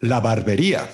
La barbería.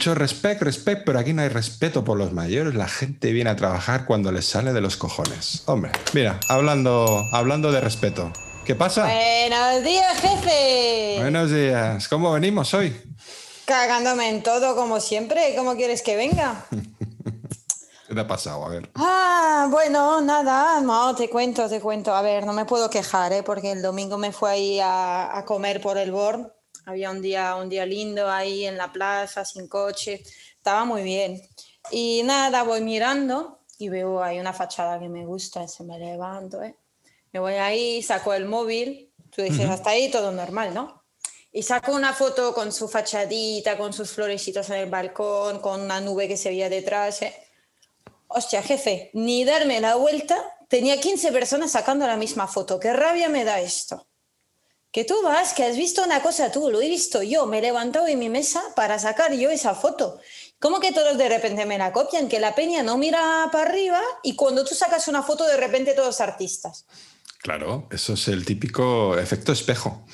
Mucho respect, respect, pero aquí no hay respeto por los mayores. La gente viene a trabajar cuando les sale de los cojones. Hombre, mira, hablando, hablando de respeto. ¿Qué pasa? Buenos días, jefe. Buenos días. ¿Cómo venimos hoy? Cagándome en todo como siempre. ¿Cómo quieres que venga? ¿Qué te ha pasado? A ver. Ah, bueno, nada, no, te cuento, te cuento. A ver, no me puedo quejar, ¿eh? porque el domingo me fui ahí a, a comer por el Born. Había un día, un día lindo ahí en la plaza, sin coche. Estaba muy bien. Y nada, voy mirando y veo ahí una fachada que me gusta, se me levanto, ¿eh? Me voy ahí, saco el móvil. Tú dices, hasta ahí todo normal, ¿no? Y saco una foto con su fachadita, con sus florecitos en el balcón, con una nube que se veía detrás. ¿eh? Hostia, jefe, ni darme la vuelta, tenía 15 personas sacando la misma foto. ¿Qué rabia me da esto? Que tú vas, que has visto una cosa tú, lo he visto yo, me he levantado en mi mesa para sacar yo esa foto. ¿Cómo que todos de repente me la copian? Que la peña no mira para arriba y cuando tú sacas una foto de repente todos artistas. Claro, eso es el típico efecto espejo.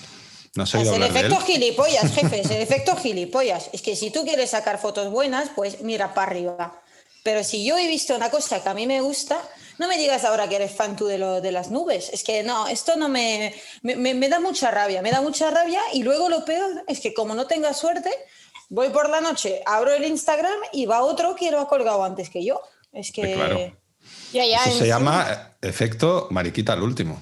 ¿No Es el de efecto gilipollas, jefe, es el efecto gilipollas. Es que si tú quieres sacar fotos buenas, pues mira para arriba. Pero si yo he visto una cosa que a mí me gusta, no me digas ahora que eres fan tú de, lo, de las nubes. Es que no, esto no me, me, me- me da mucha rabia, me da mucha rabia y luego lo peor es que como no tenga suerte, voy por la noche, abro el Instagram y va otro que lo ha colgado antes que yo. Es que... Eh, claro. Ya, ya, Eso se encima- llama efecto mariquita al último.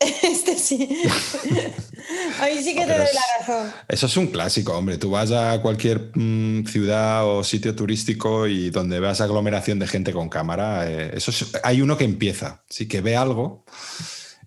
Este sí. Ahí sí que te doy la razón. Eso es un clásico, hombre. Tú vas a cualquier mm, ciudad o sitio turístico y donde veas aglomeración de gente con cámara, eh, eso es- hay uno que empieza, sí que ve algo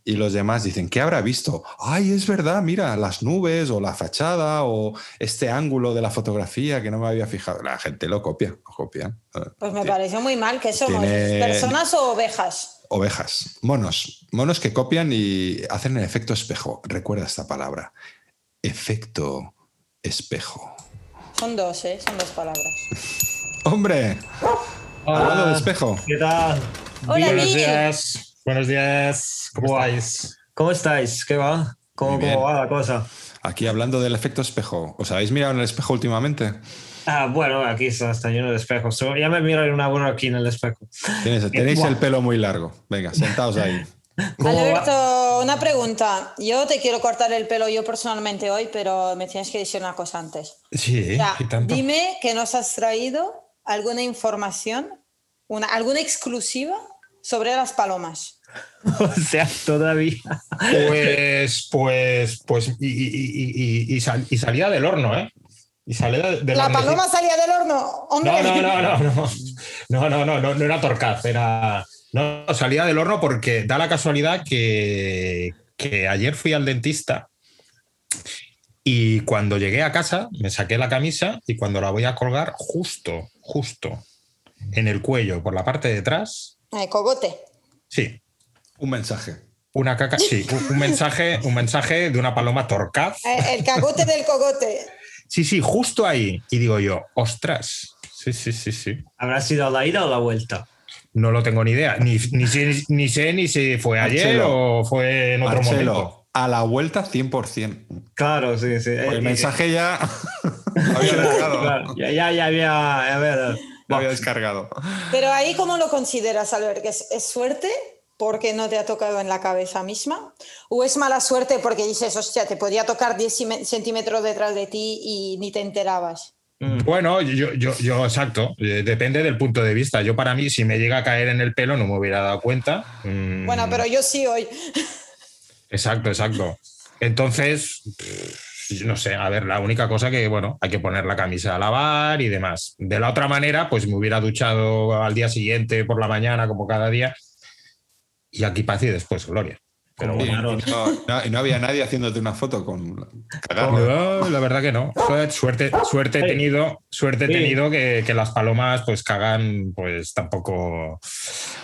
y los demás dicen, ¿qué habrá visto? Ay, es verdad, mira, las nubes o la fachada o este ángulo de la fotografía que no me había fijado. La gente lo copia, lo copia. Pues me pareció muy mal que somos Tiene- personas o ovejas. Ovejas, monos, monos que copian y hacen el efecto espejo. Recuerda esta palabra, efecto espejo. Son dos, ¿eh? Son dos palabras. ¡Hombre! Hablando de espejo. ¿Qué tal? Hola, Buenos Miguel. días. Buenos días. ¿Cómo estáis? ¿Cómo estáis? ¿Qué va? ¿Cómo, Muy bien. cómo va la cosa? Aquí hablando del efecto espejo. ¿Os habéis mirado en el espejo últimamente? Ah, bueno, aquí está, está lleno de espejos. So, Ya me miro en una buena aquí en el espejo. Tenéis, tenéis Buah. el pelo muy largo. Venga, sentaos ahí. Alberto, una pregunta. Yo te quiero cortar el pelo yo personalmente hoy, pero me tienes que decir una cosa antes. Sí, y tanto. dime que nos has traído alguna información, una, alguna exclusiva sobre las palomas. O sea, todavía. Pues, pues, pues, y, y- y- y- y sal- y salía del horno, ¿eh? Y de- ¿La paloma salía del horno? ¡Hombre! No, no, no, no, no. No, no, no, no, no era torcaz, era. No, salía del horno porque da la casualidad que, que ayer fui al dentista y cuando llegué a casa me saqué la camisa y cuando la voy a colgar, justo, justo en el cuello, por la parte de atrás, Eh, cogote. sí, Un mensaje. una caca, sí, un, un mensaje, un mensaje de una paloma torcaz. Eh, el cagote del cogote. Sí, sí, justo ahí. Y digo yo, ostras. Sí, sí, sí, sí. ¿Habrá sido a la ida o la vuelta? No lo tengo ni idea. Ni, ni, sé, ni sé ni si fue ayer Marcelo. o fue en otro momento. Marcelo, a la vuelta 100%. Claro, sí, sí. Eh, el eh, mensaje ya había descargado. claro, ya, ya, ya había. A ver. eh, Lo había descargado. Pero ahí, ¿cómo lo consideras, Albert? ¿Que es, es suerte porque no te ha tocado en la cabeza misma? ¿O es mala suerte porque dices, hostia, te podía tocar 10 cime- centímetros detrás de ti y ni te enterabas? mm, Bueno, yo, yo, yo, exacto. Eh, Depende del punto de vista. Yo, para mí, si me llega a caer en el pelo, no me hubiera dado cuenta. Mm, Bueno, pero yo sí hoy. Exacto, exacto. Entonces, no sé, a ver, la única cosa que, bueno, hay que poner la camisa a lavar y demás. De la otra manera, pues me hubiera duchado al día siguiente por la mañana, como cada día, y aquí paz y después gloria. Pero bueno, Y no, no- y no había nadie haciéndote una foto con no, la verdad que no. Suerte, suerte he tenido, suerte he tenido que, que las palomas pues cagan, pues tampoco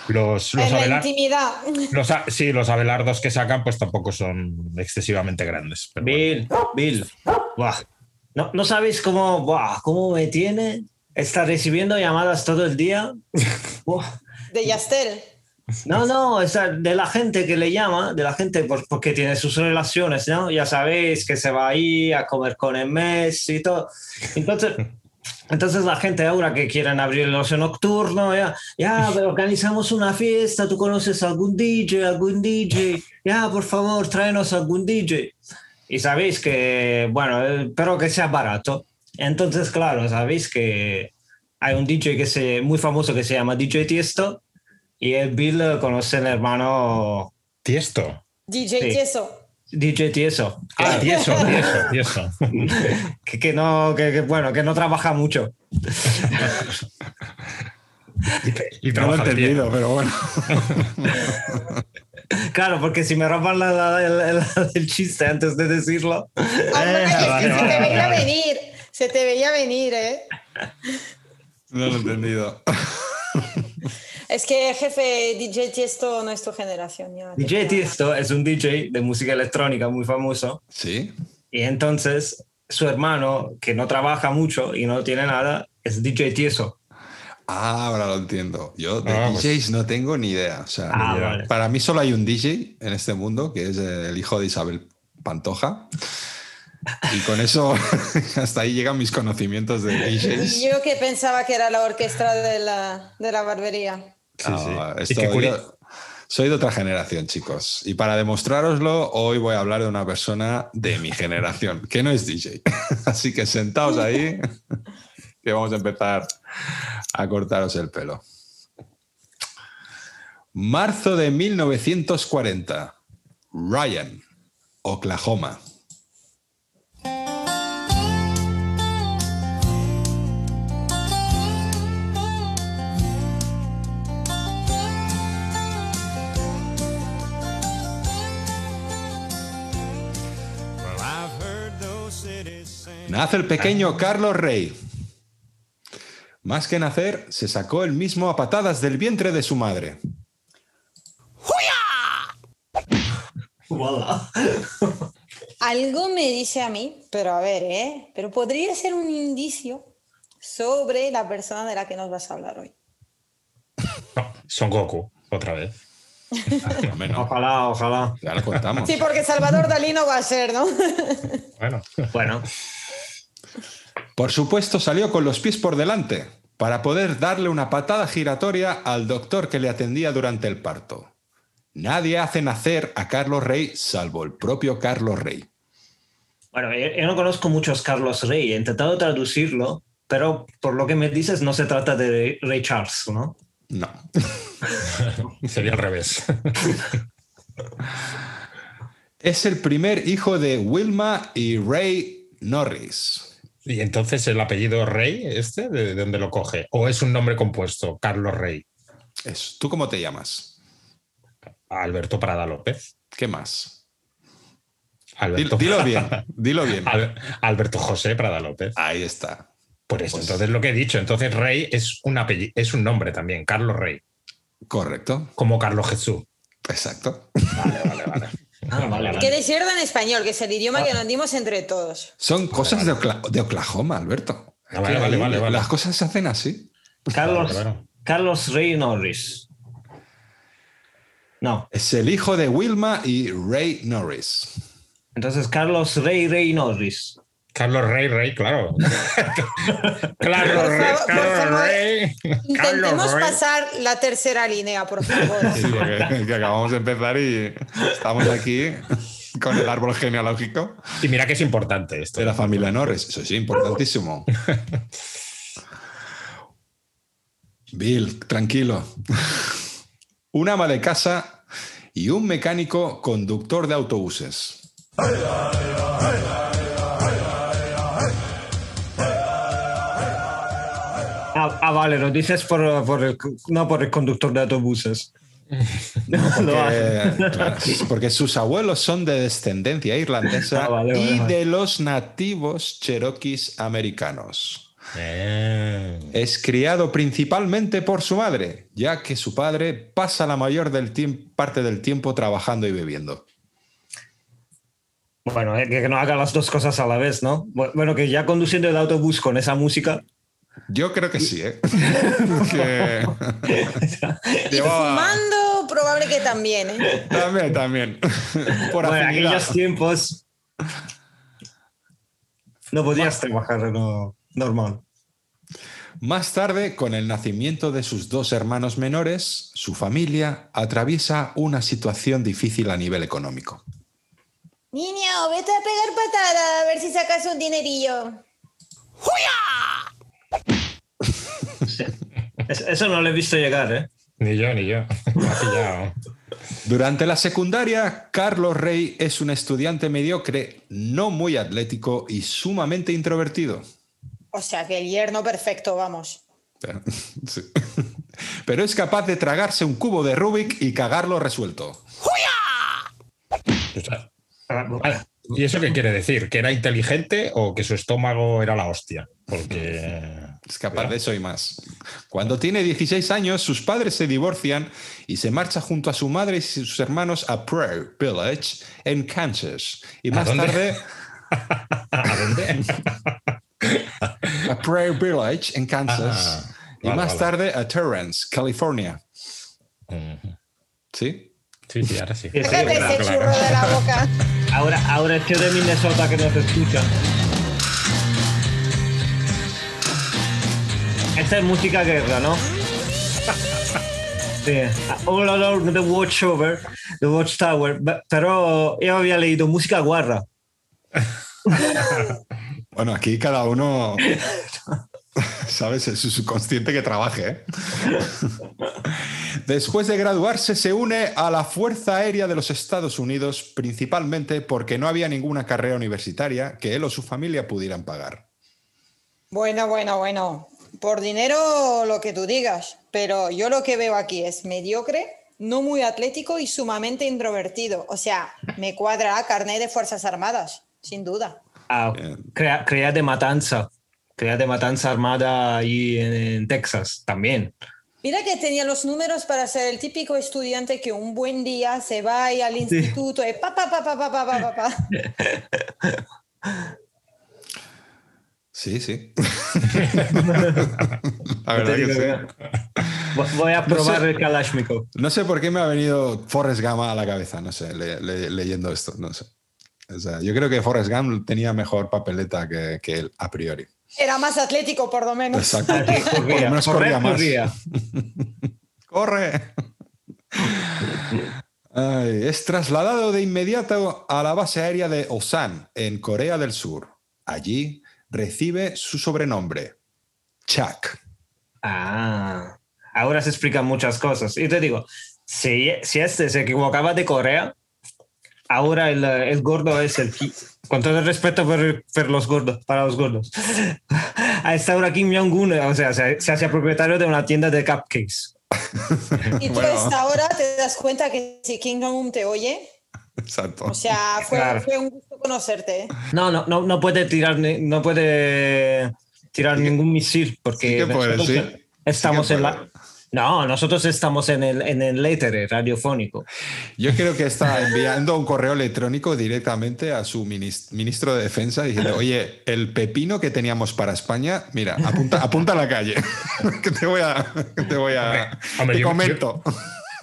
los, los, en la abelar- intimidad. los a- sí, los abelardos que sacan pues tampoco son excesivamente grandes. pero bueno. Bill, Bill. Buah. No, ¿No sabéis cómo, buah, cómo me tiene? Está recibiendo llamadas todo el día. Buah. De Yastel. No, no, o sea, de la gente que le llama, de la gente por- porque tiene sus relaciones, ¿no? Ya sabéis que se va ahí a comer con el mes y todo. Entonces, entonces la gente ahora que quieren abrir el ocio nocturno, ya, ya, pero organizamos una fiesta, tú conoces algún DJ, algún DJ, ya, por favor, tráenos algún DJ. Y sabéis que, bueno, eh, pero que sea barato. Entonces, claro, sabéis que hay un DJ que se, muy famoso que se llama DJ Tiesto y el Bill conoce al hermano Tiesto. DJ Sí. Tieso. DJ Tieso, Ah, tieso, tieso, tieso. que, que no, que, que, bueno, que no trabaja mucho. Y No lo he entendido, pero bueno. Claro, porque si me roban la- la- el, el- el chiste antes de decirlo. Hombre, Eh, es que vale, se vale, te veía vale. venir. Se te veía venir, ¿eh? No lo he entendido. Es que, jefe, DJ Tiesto no es tu generación. Ya, DJ Tiesto es un DJ de música electrónica muy famoso. Sí. Y entonces su hermano, que no trabaja mucho y no tiene nada, es DJ Tieso. Ah, ahora lo entiendo. Yo de Ah, pues- DJs no tengo ni idea. O sea, Ah, vale. para mí solo hay un DJ en este mundo, que es el hijo de Isabel Pantoja. Y con eso, hasta ahí llegan mis conocimientos de DJs. Yo que pensaba que era la orquesta de la, de la barbería. Sí, sí. Esto- yo soy de otra generación, chicos. Y para demostrároslo, hoy voy a hablar de una persona de mi generación, que no es DJ. Así que sentaos ahí, que vamos a empezar a cortaros el pelo. Marzo de 1940. Ryan, Oklahoma. Nace el pequeño Carlos Rey. Más que nacer, se sacó el mismo a patadas del vientre de su madre. Voilà. Algo me dice a mí, pero a ver, ¿eh? Pero podría ser un indicio sobre la persona de la que nos vas a hablar hoy. No, Son Goku, otra vez. No, Ojalá, ojalá. ya lo contamos. Sí, porque Salvador Dalí no va a ser, ¿no? Bueno, Bueno, Por supuesto, salió con los pies por delante para poder darle una patada giratoria al doctor que le atendía durante el parto. Nadie hace nacer a Carlos Rey salvo el propio Carlos Rey. bueno yo, yo no conozco muchos Carlos Rey. He intentado traducirlo, pero por lo que me dices no se trata de Ray Charles, ¿no? No. sería al revés. Es el primer hijo de Wilma y Ray Norris. ¿Y entonces el apellido Rey, este, de dónde lo coge? ¿O es un nombre compuesto, Carlos Rey? Es- ¿Tú cómo te llamas? Alberto Prada López. ¿Qué más? Dilo, Alberto dilo bien, dilo bien. Al- Alberto José Prada López. Ahí está. Por eso, Pues- entonces lo que he dicho. Entonces Rey es un apellido, es un nombre también, Carlos Rey. Correcto. Como Carlos Jesús. Exacto. Vale, vale, vale. Ah, vale, Que decirlo en español, que es el idioma que nos dimos entre todos. Son cosas de, Okla- de Oklahoma, Alberto. Ah, vale, vale, vale, vale. Las cosas se hacen así. Carlos, Vale, vale. Carlos Rey Norris. No, Es el hijo de Wilma y Ray Norris. entonces Carlos Rey Rey Norris. Carlos Rey, Rey, claro. Carlos Rey, Carlos Rey. Intentemos Rey. pasar la tercera línea, por favor. Sí, porque que acabamos de empezar y estamos aquí con el árbol genealógico Y mira que es importante esto. de la familia Norris. Eso sí, importantísimo. Bill, tranquilo. Un ama de casa y un mecánico conductor de autobuses. Ah, ah, vale, lo dices por, por el, no por el conductor de autobuses. No. Porque, claro, porque sus abuelos son de descendencia irlandesa Ah, vale, y vale. de los nativos cheroquis americanos. Eh, Es criado principalmente por su madre, ya que su padre pasa la mayor del parte del tiempo trabajando y bebiendo. Bueno, eh, que no haga las dos cosas a la vez, ¿no? Bu- Bueno, que ya conduciendo el autobús con esa música. Yo creo que sí, ¿eh? Que- Y Llevaba- fumando, probable que también, ¿eh? También, también. Por bueno, aquellos tiempos no podías trabajar no, normal. Más tarde, con el nacimiento de sus dos hermanos menores, su familia atraviesa una situación difícil a nivel económico. Niño, vete a pegar patada a ver si sacas un dinerillo. Es- Eso no lo he visto llegar, ¿eh? ni yo, ni yo. Me ha pillado. Durante la secundaria, Carlos Rey es un estudiante mediocre, no muy atlético y sumamente introvertido. O sea que el yerno perfecto, vamos. Pero, sí. Pero es capaz de tragarse un cubo de Rubik y cagarlo resuelto. Vale. ¿Y eso qué quiere decir? ¿Que era inteligente o que su estómago era la hostia? Porque. Es capaz de eso y más. Cuando tiene 16 años, sus padres se divorcian y se marcha junto a su madre y sus hermanos a Prairie Village en Kansas. Y ¿A más tarde ¿A dónde? a Prairie Village en Kansas. Ah, y vale, más vale. tarde a Torrance, California. ¿Sí? Sí, sí, ahora sí. Sácate ese churro de la boca. Ahora, ahora que de Minnesota que no te escucha. Esta es música guerra, ¿no? Sí. All along the watchover, the watchtower. Pero yo había leído música guarra. Bueno, aquí cada uno, ¿sabes? Es su subconsciente que trabaje. ¿eh? Después de graduarse, se une a la Fuerza Aérea de los Estados Unidos, principalmente porque no había ninguna carrera universitaria que él o su familia pudieran pagar. Bueno, bueno, bueno. Por dinero lo que tú digas, pero yo lo que veo aquí es mediocre, no muy atlético y sumamente introvertido. O sea, me cuadra carnet de Fuerzas Armadas, sin duda. Ah, crea, crea de matanza. Créate Matanza Armada ahí en, en Texas también. Mira que tenía los números para ser el típico estudiante que un buen día se va y al instituto sí. y pa, pa, pa, pa, pa, pa, pa, pa. Sí, sí. La verdad que sí. Voy a probar no sé, el Kalashnikov. No sé por qué me ha venido Forrest Gump a la cabeza, no sé, le, le, leyendo esto, no sé. O sea, yo creo que Forrest Gump tenía mejor papeleta que, que él a priori. Era más atlético, por lo menos. Exacto. Por lo menos corría más. corría. ¡Corre! Ay, es trasladado de inmediato a la base aérea de Osan, en Corea del Sur. Allí recibe su sobrenombre, Chuck. Ah, ahora se explican muchas cosas. Y te digo, si, si este se equivocaba de Corea, ahora el, eh, el gordo es el Con todo el respeto por, por los gordos, para los gordos. A esta hora Kim Jong-un, o sea, se, se hace propietario de una tienda de cupcakes. Y tú Bueno. a esta hora te das cuenta que si King Jong-un te oye, Exacto. o sea, fue, Claro. fue un gusto conocerte. ¿eh? No, no, no, no puede tirar, ni- no puede tirar Sí ningún misil porque sí que puede, sí. estamos Sí que en la. No, nosotros estamos en el, en el éter radiofónico. Yo creo que está enviando un correo electrónico directamente a su minis- ministro de Defensa diciendo, oye, el pepino que teníamos para España, mira, apunta, apunta a la calle, que te voy a... que te voy a... Hombre, te yo- comento.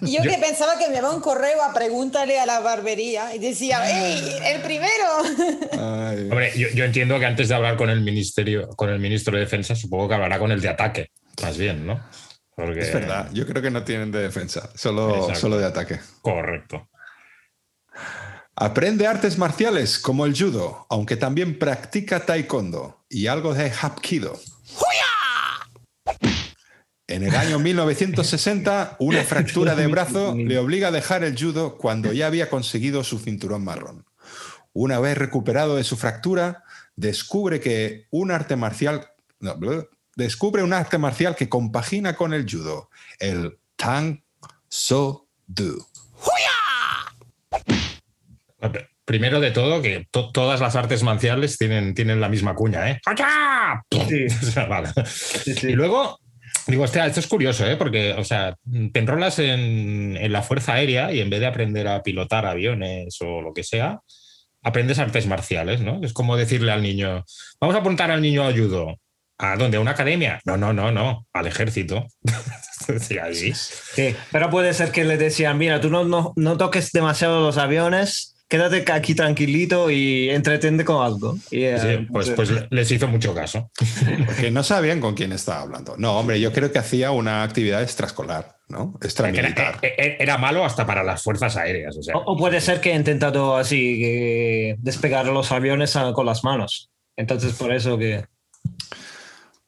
Yo, que pensaba que me daba un correo a preguntarle a la barbería y decía, ¡Ey, el primero! Ay. Hombre, yo, yo entiendo que antes de hablar con el ministerio, con el ministro de Defensa, supongo que hablará con el de ataque, más bien, ¿no? Porque... Es verdad, yo creo que no tienen de defensa, solo, Exacto. solo de ataque. Correcto. Aprende artes marciales como el judo, aunque también practica taekwondo y algo de hapkido. En el año 1960, una fractura de brazo le obliga a dejar el judo cuando ya había conseguido su cinturón marrón. Una vez recuperado de su fractura, descubre que un arte marcial, no, descubre un arte marcial que compagina con el judo, el Tang So Do. Primero de todo, que to- todas las artes marciales tienen, tienen la misma cuña, ¿eh? ¡Achá! Sí, O sea, vale. sí, sí. Y luego, digo, hostia, esto es curioso, ¿eh? Porque, o sea, te enrolas en, en la Fuerza Aérea y en vez de aprender a pilotar aviones o lo que sea, aprendes artes marciales, ¿no? Es como decirle al niño, vamos a apuntar al niño a judo. ¿A dónde? ¿A una academia? No, no, no, no, al ejército. Sí, pero puede ser que le decían, mira, tú no, no, no toques demasiado los aviones, quédate aquí tranquilito y entretente con algo. Eh, Sí, pues, pues les hizo mucho caso. Porque no sabían con quién estaba hablando. No, hombre, yo creo que hacía una actividad extraescolar, ¿no? Era, Extramilitar. era- era malo hasta para las fuerzas aéreas. O sea, o, o puede ser que he intentado así que despegar los aviones ah, con las manos. Entonces, por eso que...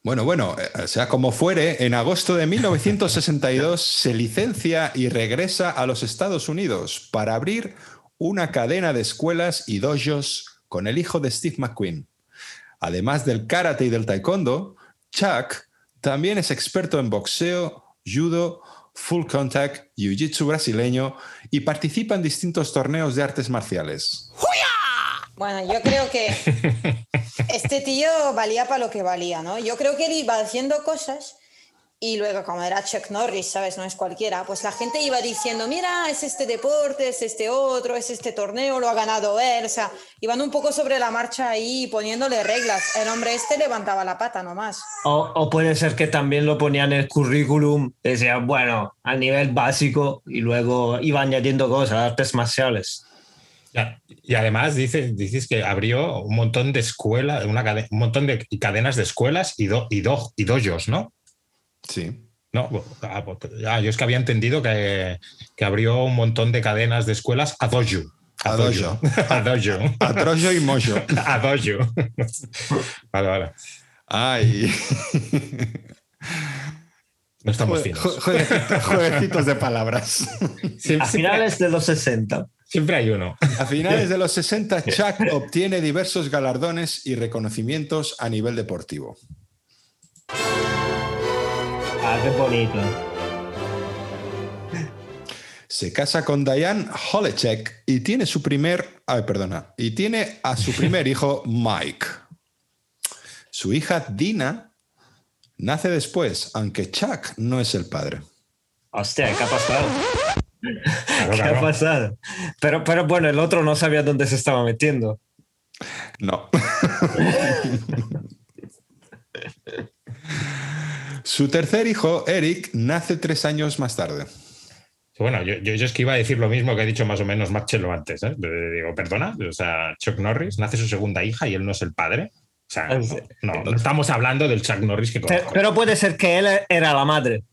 Bueno, bueno, eh, sea como fuere, en agosto de 1962 se licencia y regresa a los Estados Unidos para abrir una cadena de escuelas y dojos con el hijo de Steve McQueen. Además del karate y del taekwondo, Chuck también es experto en boxeo, judo, full contact, jiu-jitsu brasileño y participa en distintos torneos de artes marciales. Bueno, yo creo que este tío valía para lo que valía, ¿no? Yo creo que él iba haciendo cosas y luego, como era Chuck Norris, ¿sabes? No es cualquiera, pues la gente iba diciendo, mira, es este deporte, es este otro, es este torneo, lo ha ganado él, o sea, iban un poco sobre la marcha ahí poniéndole reglas. El hombre este levantaba la pata nomás. O, o puede ser que también lo ponían en el currículum, decían, bueno, a nivel básico y luego iba añadiendo cosas, artes marciales. Y además dices, dices que abrió un montón de escuelas, un montón de cadenas de escuelas y, do, y, do, y dojos, ¿no? Sí. No, ah, ah, yo es que había entendido que, que abrió un montón de cadenas de escuelas a dojo. A dojo. A dojo. A Troyo y Mojo. A dojo. Vale, vale. Ay. No estamos finos. jue- jueguecitos- Jueguecitos de palabras. A finales de los 60. Siempre hay uno. A finales de los 60, Chuck obtiene diversos galardones y reconocimientos a nivel deportivo. Ah, qué bonito. Se casa con Diane Holechek y tiene su primer, ay, perdona, y tiene a su primer hijo Mike. Su hija Dina nace después, aunque Chuck no es el padre. Hostia, ¿qué ha pasado? Claro, ¿Qué ha pasado? Pero, pero bueno, el otro no sabía dónde se estaba metiendo. No. Su tercer hijo, Eric, nace tres años más tarde. Bueno, yo, yo, yo es que iba a decir lo mismo que ha dicho más o menos Marcelo antes. ¿eh? Digo, perdona, o sea, Chuck Norris nace su segunda hija y él no es el padre. O sea, Ah, no, sí. no, no estamos hablando del Chuck Norris que Pero, conozco. pero puede ser que él era la madre.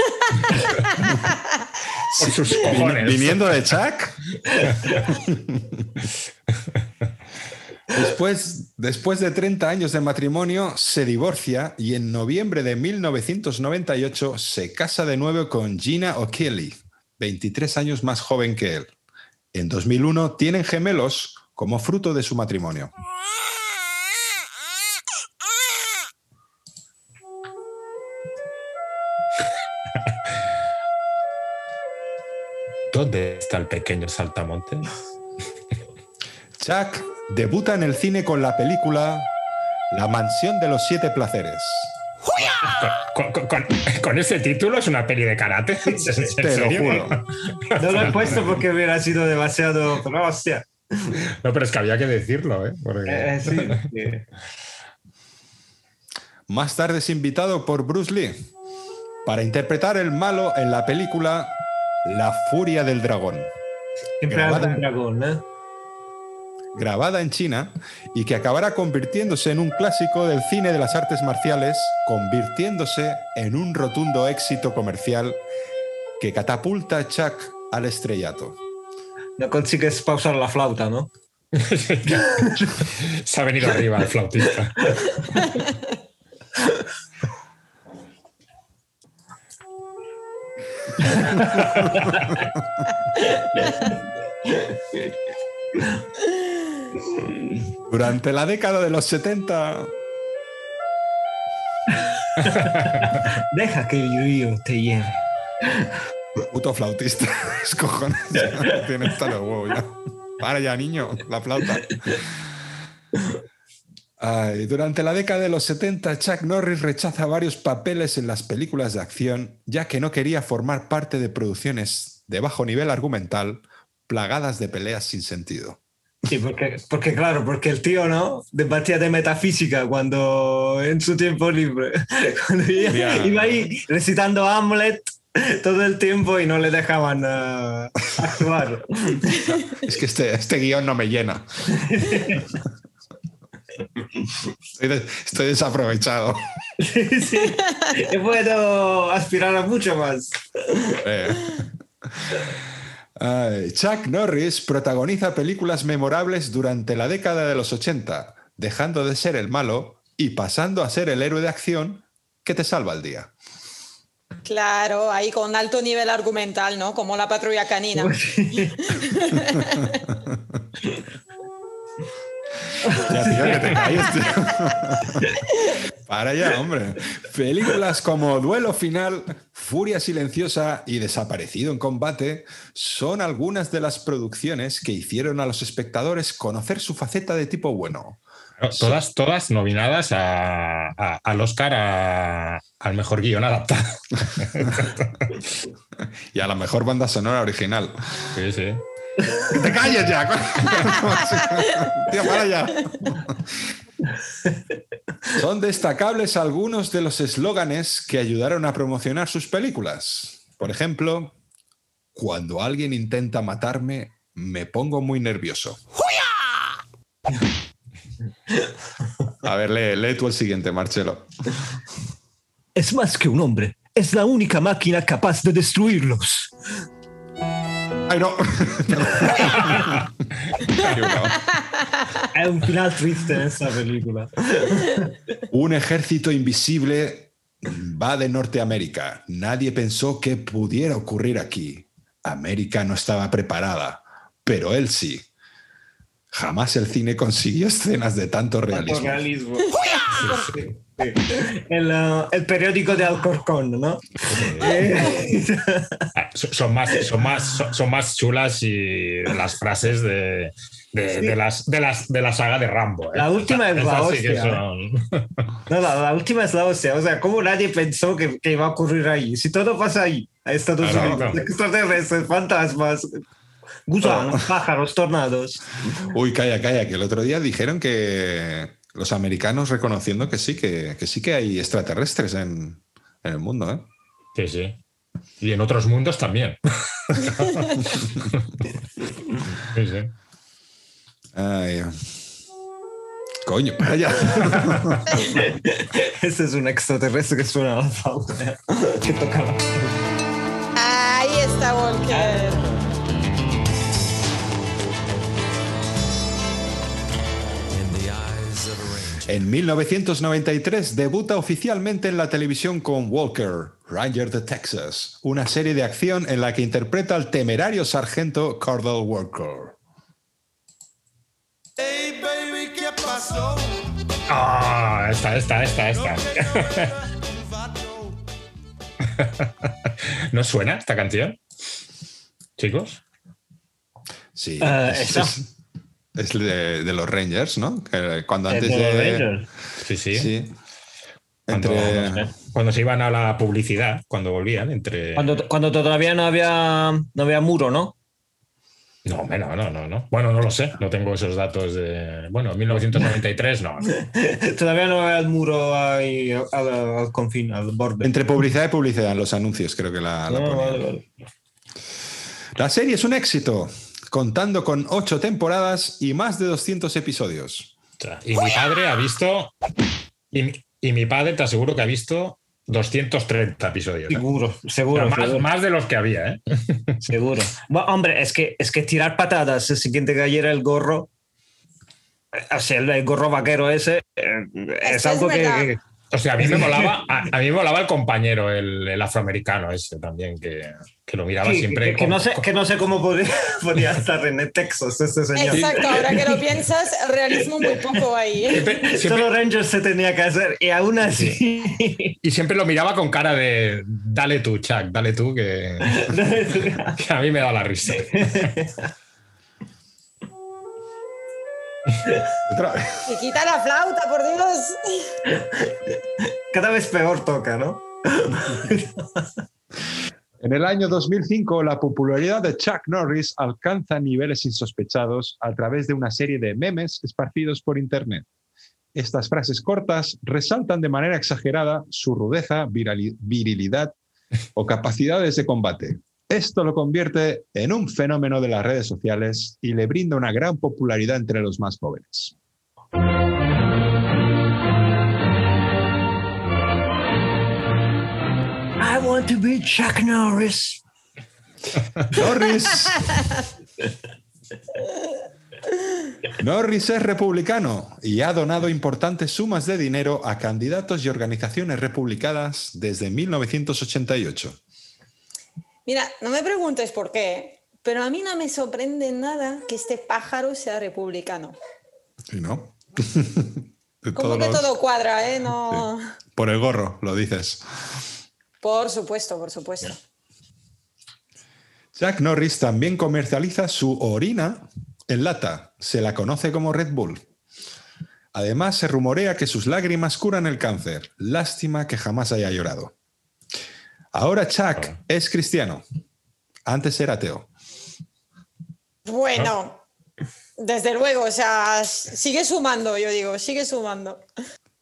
Por sus cojones. Viniendo de Chuck. Después, después de 30 años de matrimonio, se divorcia y en noviembre de 1998 se casa de nuevo con Gina O'Kelly, 23 años más joven que él. En 2001 tienen gemelos como fruto de su matrimonio. Está el pequeño saltamontes? Chuck debuta en el cine con la película La mansión de los siete placeres. Con, con- con- con ese título es una peli de karate. ¿En Te lo juro. No lo he puesto porque hubiera sido demasiado. Pero hostia. No, pero es que había que decirlo, ¿eh? Porque- Eh, sí. sí. Más tarde es invitado por Bruce Lee para interpretar el malo en la película La Furia del Dragón, Siempre Grabada. un dragón, ¿eh? grabada en China y que acabará convirtiéndose en un clásico del cine de las artes marciales, convirtiéndose en un rotundo éxito comercial que catapulta a Chuck al estrellato. No consigues pausar la flauta, ¿no? Se ha venido arriba el flautista. Durante la década de los 70 Deja que el río te lleve. Puto flautista. Es cojones. Tiene hasta los huevos ya. Para ya, niño, la flauta. Ay, durante la década de los 70, Chuck Norris rechaza varios papeles en las películas de acción, ya que no quería formar parte de producciones de bajo nivel argumental, plagadas de peleas sin sentido. Sí, porque, porque claro, porque el tío, ¿no? Debatía de metafísica cuando en su tiempo libre. Cuando iba, iba ahí recitando Hamlet todo el tiempo y no le dejaban ah, actuar. Es que este, este guion no me llena. Estoy, de- estoy desaprovechado. Sí, sí. Puedo aspirar a mucho más. Eh. Ay, Chuck Norris protagoniza películas memorables durante la década de los 80, dejando de ser el malo y pasando a ser el héroe de acción que te salva el día. Claro, ahí con alto nivel argumental, ¿no? Como la patrulla canina. Ya, tío, que te calles, tío. Para ya, hombre. Películas como Duelo Final, Furia Silenciosa y Desaparecido en Combate son algunas de las producciones que hicieron a los espectadores conocer su faceta de tipo bueno. Todas, todas nominadas a- a- al Oscar a- al mejor guion adaptado. Y a la mejor banda sonora original. Sí, sí. ¡Que te calles ya! Tío, para ya. Son destacables algunos de los eslóganes que ayudaron a promocionar sus películas. Por ejemplo, cuando alguien intenta matarme, me pongo muy nervioso. A ver, lee, lee tú el siguiente, Marcelo. Es más que un hombre. Es la única máquina capaz de destruirlos. ¡Ay, no! Hay un final triste en esta película. Un ejército invisible va de Norteamérica. Nadie pensó que pudiera ocurrir aquí. América no estaba preparada, pero él sí. Jamás el cine consiguió escenas de tanto realismo. Realismo. Sí, sí. El, el periódico de Alcorcón, ¿no? Eh, son- más, son, más, son, son más chulas y las frases de, de, de las, de, las, de la saga de Rambo. ¿eh? La última es la Esas sí hostia, son- no, la, la última es la hostia. O sea, ¿cómo nadie pensó que, que iba a ocurrir ahí? Si todo pasa ahí, a Estados Claro, Unidos, claro. extraterrestres, fantasmas, gusanos, pájaros, tornados. Uy, calla, calla, que el otro día dijeron que los americanos reconociendo que sí, que, que sí que hay extraterrestres en, en el mundo, ¿eh? Sí, sí. Y en otros mundos también. Sí, sí. Ay. Coño, para allá. Ese es un extraterrestre que suena a la flauta. Que toca la Ahí está Walker. En 1993 debuta oficialmente en la televisión con Walker, Ranger de Texas, una serie de acción en la que interpreta al temerario sargento Cordell Walker. Hey baby, ¿qué pasó? Ah, esta, esta, esta, esta. ¿No suena esta canción? Chicos. Sí, es, es- es de, de los Rangers, ¿no? Que cuando antes de los de... Rangers. Sí, sí. Entre... cuando se iban a la publicidad, cuando volvían, entre. Cuando, cuando todavía no había, no había muro, ¿no? No, hombre, no, no, no, no. Bueno, no lo sé. No tengo esos datos de. Bueno, 1993, no. no. Todavía no había el muro ahí al, al confín, al borde. Entre publicidad y publicidad, en los anuncios creo que la, la No, ponían. vale, vale. La serie es un éxito, contando con ocho temporadas y más de 200 episodios. Y mi padre ha visto. Y, mi- y mi padre te aseguro que ha visto 230 episodios. ¿eh? Seguro, O sea, seguro, más, seguro, más de los que había, ¿eh? seguro. Bueno, hombre, es que, es que tirar patadas sin que te cayera el gorro, eh, o sea, el, el gorro vaquero ese, eh, es, que es algo que, que- O sea, a mí me molaba, a, a mí me molaba el compañero, el, el afroamericano ese también, que, que lo miraba Sí, siempre. que, que con- no sé, que no sé cómo podía, podía estar en Texas este señor. Exacto, ahora que lo piensas, realismo muy poco ahí. ¿eh? siempre- siempre- Solo Rangers se tenía que hacer y aún así. y siempre lo miraba con cara de dale tú, Chuck, dale tú, que, que a mí me da la risa. Otra vez. Y quita la flauta, por Dios. Cada vez peor toca, ¿no? En el año 2005, la popularidad de Chuck Norris alcanza niveles insospechados a través de una serie de memes esparcidos por Internet. Estas frases cortas resaltan de manera exagerada su rudeza, virilidad o capacidades de combate. Esto lo convierte en un fenómeno de las redes sociales y le brinda una gran popularidad entre los más jóvenes. I want to be Chuck Norris. Norris. Norris es republicano y ha donado importantes sumas de dinero a candidatos y organizaciones republicanas desde 1988. Mira, no me preguntes por qué, pero a mí no me sorprende nada que este pájaro sea republicano. ¿Sí, no? Como que los- todo cuadra, ¿eh? No. Por el gorro, lo dices. Por supuesto, por supuesto. Jack Norris también comercializa su orina en lata. Se la conoce como Red Bull. Además, se rumorea que sus lágrimas curan el cáncer. Lástima que jamás haya llorado. Ahora Chuck es cristiano. Antes era ateo. Bueno, desde luego, o sea, sigue sumando, yo digo, sigue sumando.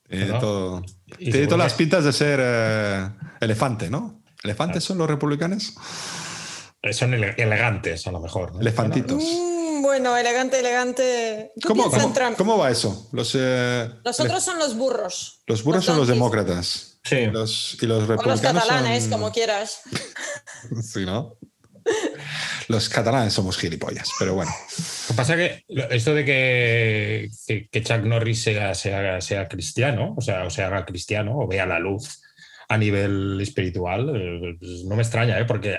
Eh, Bueno, todo- y tiene todas las pintas de ser eh, elefante, ¿no? ¿Elefantes son los republicanos? Son ele- elegantes, a lo mejor. ¿no? Elefantitos. Mm, bueno, elegante, elegante. ¿Tú ¿Cómo, cómo- Trump? cómo va eso? Los, eh, Los otros son los burros. los burros son los demócratas. Sí. Y los, y los O los catalanes, son- como quieras. Sí, ¿no? Los catalanes somos gilipollas, pero bueno. Lo que pasa es que esto de que, que, que Chuck Norris sea, sea, sea cristiano, o sea, o se haga cristiano o vea la luz a nivel espiritual, eh, pues no me extraña, ¿eh? porque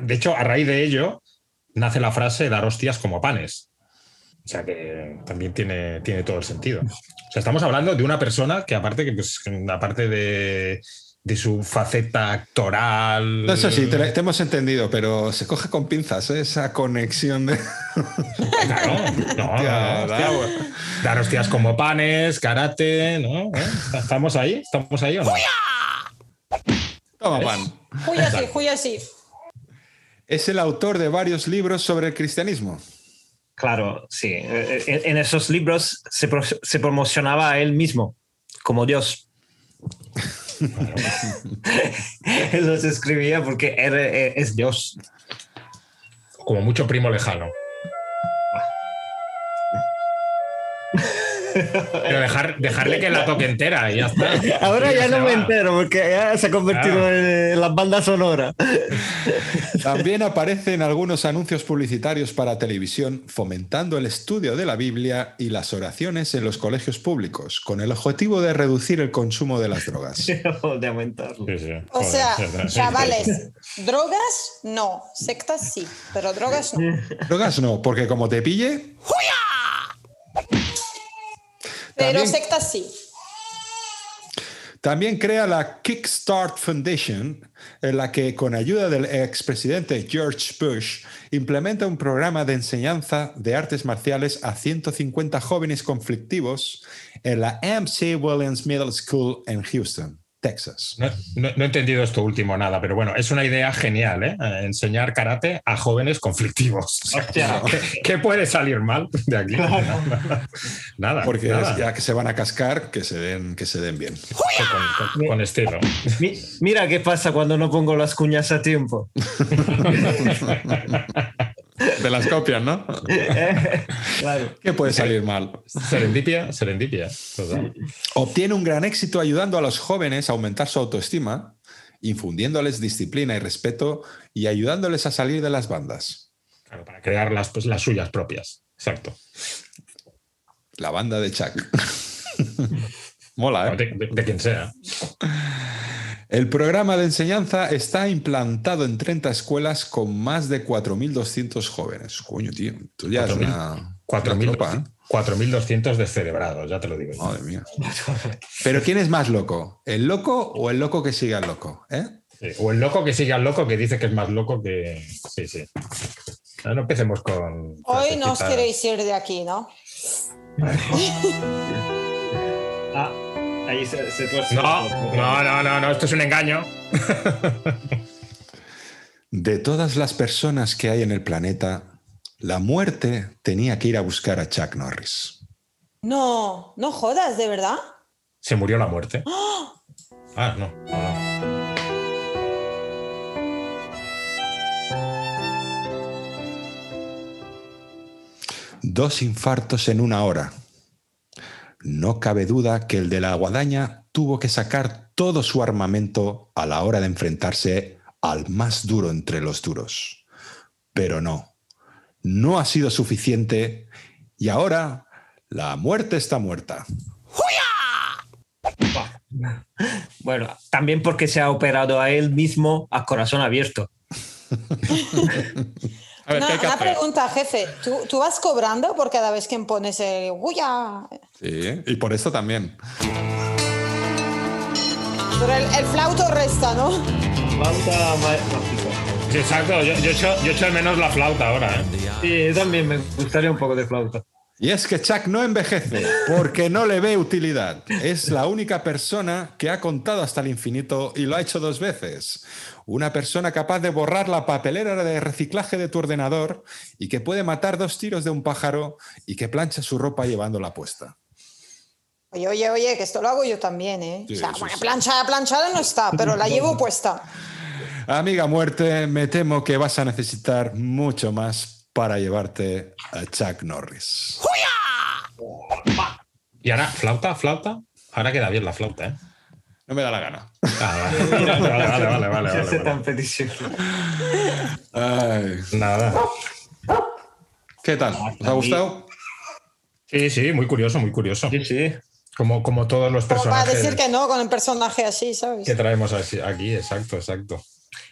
de hecho a raíz de ello nace la frase dar hostias como panes. O sea que también tiene, tiene todo el sentido. O sea, estamos hablando de una persona que aparte, que, pues, aparte de, de su faceta actoral... Eso sí, te, te hemos entendido, pero se coge con pinzas ¿eh? esa conexión de. Claro, no, Hostia, no. Dar hostias como panes, karate, ¿no? ¿Eh? ¿Estamos ahí? ¿Estamos ahí o no? Toma pan. Juy así. Es el autor de varios libros sobre el cristianismo. Claro, sí. Eh, En, en esos libros se, pro- se promocionaba a él mismo como Dios. Él los escribía porque él eh, es Dios. Como mucho primo lejano. Pero dejar, dejarle que la toque entera y ya está. Ahora ya no me entero porque ya se ha convertido Claro. en la banda sonora. También aparece en algunos anuncios publicitarios para televisión fomentando el estudio de la Biblia y las oraciones en los colegios públicos, con el objetivo de reducir el consumo de las drogas. de aumentarlo. Sí, sí. O sea, chavales, drogas no, sectas sí, pero drogas no. Drogas no, porque como te pille, Pero También- sectas sí. También crea la Kickstart Foundation, en la que, con ayuda del expresidente George Bush, implementa un programa de enseñanza de artes marciales a 150 jóvenes conflictivos en la MC Williams Middle School en Houston, Texas. No, no- no he entendido esto último nada, pero bueno, es una idea genial, ¿eh? Eh, Enseñar karate a jóvenes conflictivos. O sea, Hostia. ¿qué, qué puede salir mal de aquí? Nada. Porque nada. ya que se van a cascar, que se den, que se den bien. Con, con- con estilo. Mi- mira qué pasa cuando no pongo las cuñas a tiempo. De las copias, ¿no? claro. ¿Qué puede salir mal? Serendipia, serendipia. total. Obtiene un gran éxito ayudando a los jóvenes a aumentar su autoestima, infundiéndoles disciplina y respeto y ayudándoles a salir de las bandas. Claro, para crear las, pues, las suyas propias. Exacto. La banda de Chuck. Mola, ¿eh? De, de- de quien sea. El programa de enseñanza está implantado en 30 escuelas con más de 4.200 jóvenes. Coño, tío. Esto ya es 4.000. una, 4.000 una tropa, ¿eh? 4.200 descerebrados, ya te lo digo. yo. Madre mía. Pero ¿quién es más loco? ¿El loco o el loco que sigue al loco? ¿Eh? Sí, O el loco que sigue al loco que dice que es más loco que. Sí, sí. Ah, No empecemos con. Hoy no os queréis ir de aquí, ¿no? Ah, ahí se, se tuerce No, no, no, no, no, esto es un engaño. De todas las personas que hay en el planeta, la muerte tenía que ir a buscar a Chuck Norris. No, no jodas, ¿de verdad? Se murió la muerte. Ah, no, no, no. Dos infartos en una hora. No cabe duda que el de la guadaña tuvo que sacar todo su armamento a la hora de enfrentarse al más duro entre los duros. Pero no, no ha sido suficiente y ahora la muerte está muerta. Bueno, también porque se ha operado a él mismo a corazón abierto. A ver, Una, ¿qué hay que una hacer? pregunta, jefe. ¿Tú, tú vas cobrando por cada vez que pones el ¡Uya! Sí, y por esto también. Pero el, el flauto resta, ¿no? Flauta mágica. Sí, exacto, yo, yo, echo, yo echo al menos la flauta ahora, ¿eh? Sí, yo también me gustaría un poco de flauta. Y es que Chuck no envejece porque no le ve utilidad. Es la única persona que ha contado hasta el infinito y lo ha hecho dos veces. Una persona capaz de borrar la papelera de reciclaje de tu ordenador y que puede matar dos tiros de un pájaro y que plancha su ropa llevándola puesta. Oye, oye, oye, que esto lo hago yo también, ¿eh? Sí, o sea, sí, bueno, sí. planchada, planchada no está, pero la llevo puesta. Amiga muerte, me temo que vas a necesitar mucho más para llevarte a Chuck Norris. Y ahora, flauta, flauta. Ahora queda bien la flauta, ¿eh? No me da la gana. Ah, vale, vale, vale, vale, vale, tan petición. Ay, Nada. ¿Qué tal? ¿Os ha gustado? Sí, sí, muy curioso, muy curioso. Sí, sí. Como, como todos los Como para personajes decir que no con un personaje así, ¿sabes? que traemos así- aquí, exacto, exacto.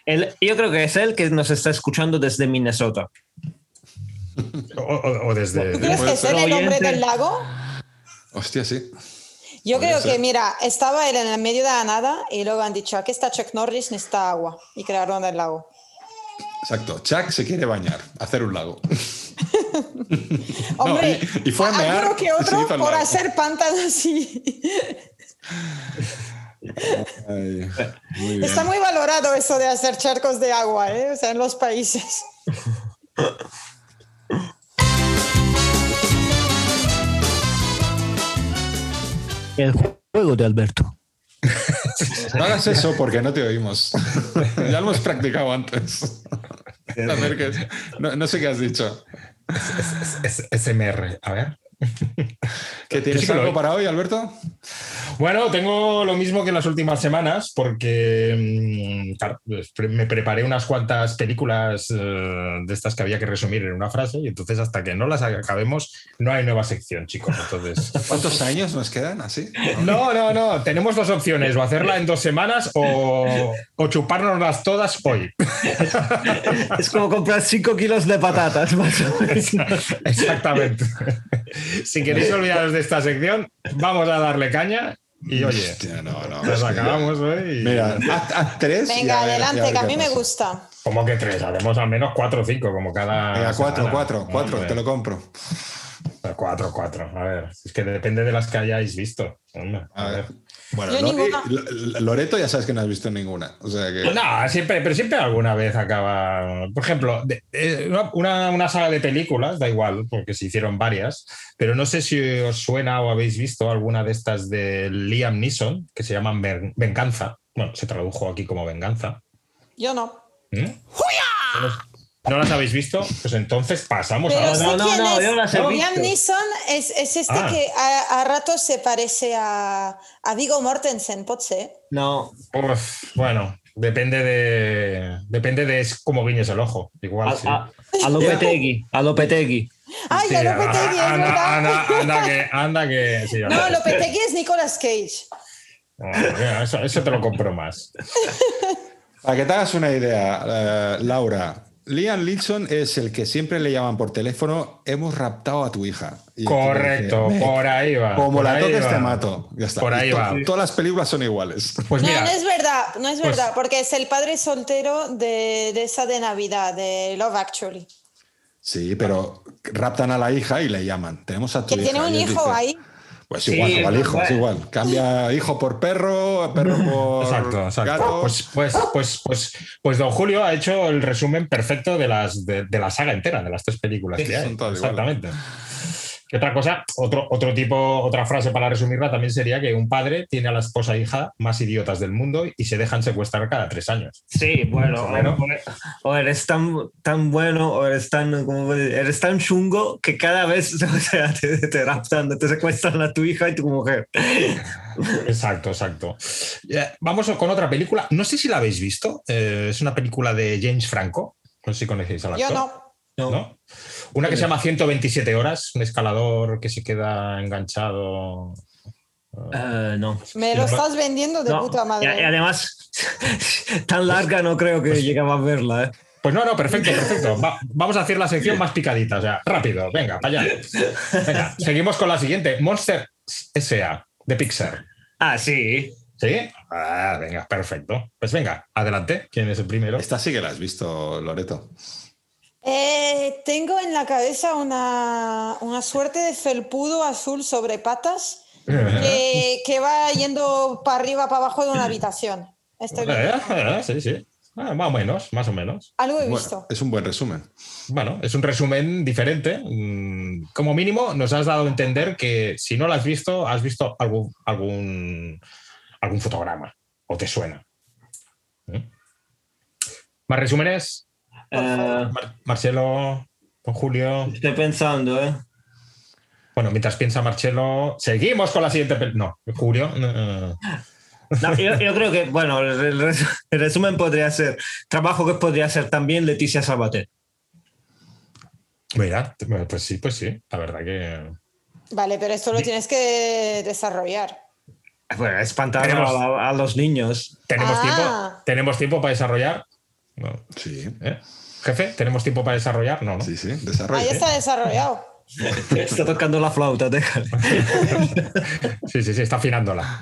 Él- yo creo que es él que nos está escuchando desde Minnesota. O, o- o desde. ¿Tú crees que es él el hombre del lago? Hostia, sí. Yo creo ser. que, mira, estaba él en el medio de la nada y luego han dicho, aquí está Chuck Norris, necesita agua. Y crearon el lago. Exacto. Chuck se quiere bañar, hacer un lago. Hombre, y- y fue a mear que otro por lago. hacer pantanos sí. Ay, muy. Está muy valorado eso de hacer charcos de agua, ¿eh? O sea, en los países. El juego de Alberto. No hagas eso porque no te oímos. ya lo hemos practicado antes. A ver qué- no, no sé qué has dicho. Es- es- SMR. A ver. ¿Qué tienes sí que algo para hoy, Alberto? Bueno, tengo lo mismo que en las últimas semanas porque mm, claro, pues, me preparé unas cuantas películas eh, de estas que había que resumir en una frase y entonces hasta que no las acabemos no hay nueva sección, chicos. Entonces, ¿Cuántos años nos quedan así? no, no, no. Tenemos dos opciones: o hacerla en dos semanas o, o chupárnoslas todas hoy. Es como comprar 5 kilos de patatas, más o menos. Exactamente. Si queréis olvidaros de esta sección, vamos a darle caña y oye, Hostia, no, no. nos acabamos hoy. y- Mira, haz, haz tres. y Venga, ver- adelante, ver que a mí me gusta. Como que tres, haremos al menos cuatro o cinco, como cada. Venga, cuatro, semana. cuatro, cuatro, Hombre, te lo compro. Cuatro, cuatro. A ver, es que depende de las que hayáis visto. Hombre, A ver. Bueno, Yo ninguna. Loreto ya sabes que no has visto ninguna. O sea que. No, siempre, pero siempre alguna vez acaba. Por ejemplo, de- eh, una, una- saga de películas, da igual, porque se hicieron varias, pero no sé si os suena o habéis visto alguna de estas de Liam Neeson, que se llaman Ven- Venganza. Bueno, se tradujo aquí como Venganza. Yo no. ¿Mm? ¿No los- ¿No las habéis visto? Pues entonces pasamos Pero a sé no, no, no, es. yo las he Liam visto. Neeson es, es este Ah. que a, a ratos se parece a, a Viggo Mortensen, pot ser. No, Uf, bueno, depende de. Depende de cómo guiñes el ojo. Igual a, sí. a, a Lopetegui, a Lopetegui. Ay, Sí, ya Lopetegui, es anda, verdad. anda, anda que, anda que. sí, No, anda. Lopetegui es Nicolas Cage. Mira, eso, eso te lo compro más. Para que te hagas una idea, eh, Laura, Liam Leeson es el que siempre le llaman por teléfono, hemos raptado a tu hija. Y Correcto, dice, por ahí va. Como por la toques va. te mato. Ya está. Por ahí Y to- va. Todas las películas son iguales. Pues No, mira, no es verdad, no es pues- verdad, porque es el padre soltero de, de esa de Navidad, de Love Actually. Sí, pero raptan a la hija y le llaman. Tenemos a tu Que hija. tiene un hijo dice, ahí. Pues Sí, igual, igual hijo, es igual. Cambia hijo por perro, perro por Exacto, exacto. gato. Pues, pues, pues, pues, pues don Julio ha hecho el resumen perfecto de, las, de, de la saga entera, de las tres películas Sí, que hay. son todas iguales. Otra cosa, otro, otro tipo, otra frase para resumirla también sería que un padre tiene a la esposa e hija más idiotas del mundo y se dejan secuestrar cada tres años. Sí, bueno, o eres tan, tan bueno o eres tan, como, eres tan chungo que cada vez o sea, te, te raptan, te secuestran a tu hija y tu mujer. Exacto, exacto. Eh, Vamos con otra película. No sé si la habéis visto. eh, es una película de James Franco. No sé si conocéis al actor. Yo no. No. ¿no? Una que se llama 127 horas, un escalador que se queda enganchado. Eh, no. Me lo estás vendiendo de No, puta madre. y además, tan larga no creo que llegaba a verla. ¿eh? Pues no, no, perfecto, perfecto. Va- vamos a hacer la sección más picadita, o sea, rápido, venga, para allá. Venga, seguimos con la siguiente. Monster S.A. de Pixar. Ah, sí. ¿Sí? Ah, venga, perfecto. Pues venga, adelante. ¿Quién es el primero? Esta sí que la has visto, Loreto. Eh, tengo en la cabeza una, una suerte de felpudo azul sobre patas que, que va yendo para arriba, para abajo de una habitación. Estoy Eh, viendo. eh, sí, sí. Ah, más o menos, más o menos. Algo he Bueno, visto. es un buen resumen. Bueno, es un resumen diferente. Mm, Como mínimo, nos has dado a entender que si no lo has visto, has visto algún, algún, algún fotograma o te suena. ¿Mm? ¿Más resúmenes? Por favor. Eh, Mar- Marcelo, con Julio. estoy pensando, ¿eh? Bueno, mientras piensa Marcelo, seguimos con la siguiente. No, Julio. eh, No, yo, yo creo que, bueno, el, el res- el resumen podría ser trabajo que podría ser también Leticia Sabater. mira, pues sí, pues sí. La verdad que. Vale, pero esto lo tienes que desarrollar. Bueno, espantar Tenemos- a, a los niños. ¿Tenemos, Ah. tiempo, ¿Tenemos tiempo para desarrollar? No. Sí, ¿Eh? Jefe, ¿tenemos tiempo para desarrollar? No, ¿no? sí, sí, desarrollo. Ahí está desarrollado. Está tocando la flauta, déjale. Sí, sí, sí, está afinándola.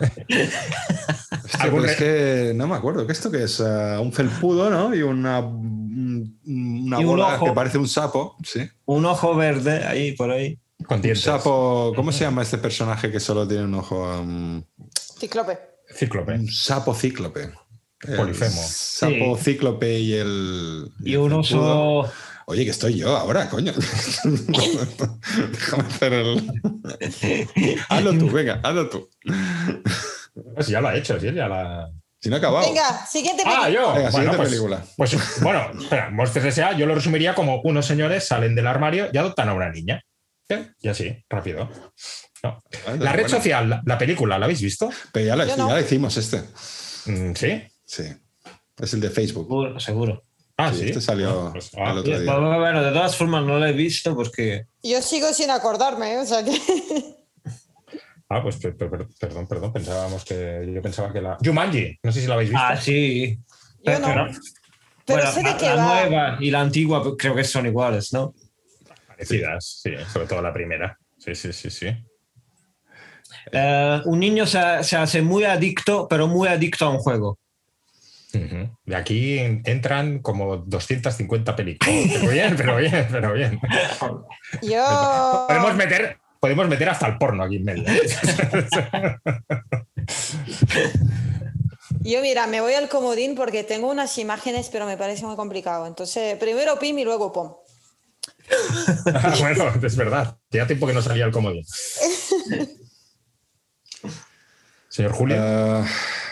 Hostia, algún pues es que no me acuerdo. ¿Qué esto que es? Ah, un felpudo, ¿no? Y una, un- una Y un bola ojo. que parece un sapo. Sí. Un ojo verde ahí, por ahí. Con Un sapo. ¿Cómo se llama este personaje que solo tiene un ojo? Um, Cíclope. Cíclope. un sapo cíclope. El Polifemo. Sapo Sí. cíclope y el. Y un oso. Oye, que estoy yo ahora, coño. Déjame hacer el. hazlo tú, venga, hazlo tú. Pues ya lo ha hecho, sí, ya la. Si no he acabado. Venga, siguiente Ah, película. yo. Venga, siguiente pues, película. Pues bueno, espera, Monsters S.A. yo lo resumiría como unos señores salen del armario y adoptan a una niña. ¿Eh? Y así, rápido. No. Vale, La red buena. social, la, la película, ¿la habéis visto? Pero ya Yo no. ya lo hicimos este. Mm, ¿Sí? Sí. Es el de Facebook. Seguro, seguro. Ah, Sí, sí. este salió Ah, pues, ah, el otro día. Bueno, bueno, de todas formas no lo he visto porque. Yo sigo sin acordarme, ¿eh? o sea que. ah, pues per- per- per- perdón, perdón, pensábamos que yo pensaba que la. Jumanji, no sé si la habéis visto. Ah, sí. Yo no. Pero, Pero bueno, sé de la, qué la va. nueva y la antigua pues, creo que son iguales, ¿no? Parecidas, sí, sobre todo la primera. Sí, sí, sí, sí. Eh, un niño se, se hace muy adicto, pero muy adicto a un juego. De aquí en- entran como 250 películas. Pero bien, pero bien, pero bien. Yo. Podemos meter, podemos meter hasta el porno aquí en medio. Yo, mira, me voy al comodín porque tengo unas imágenes, pero me parece muy complicado. Entonces, primero PIM y luego POM. Ah, bueno, es verdad. Ya tiempo que no salía el comodín. Señor Julio. Ah,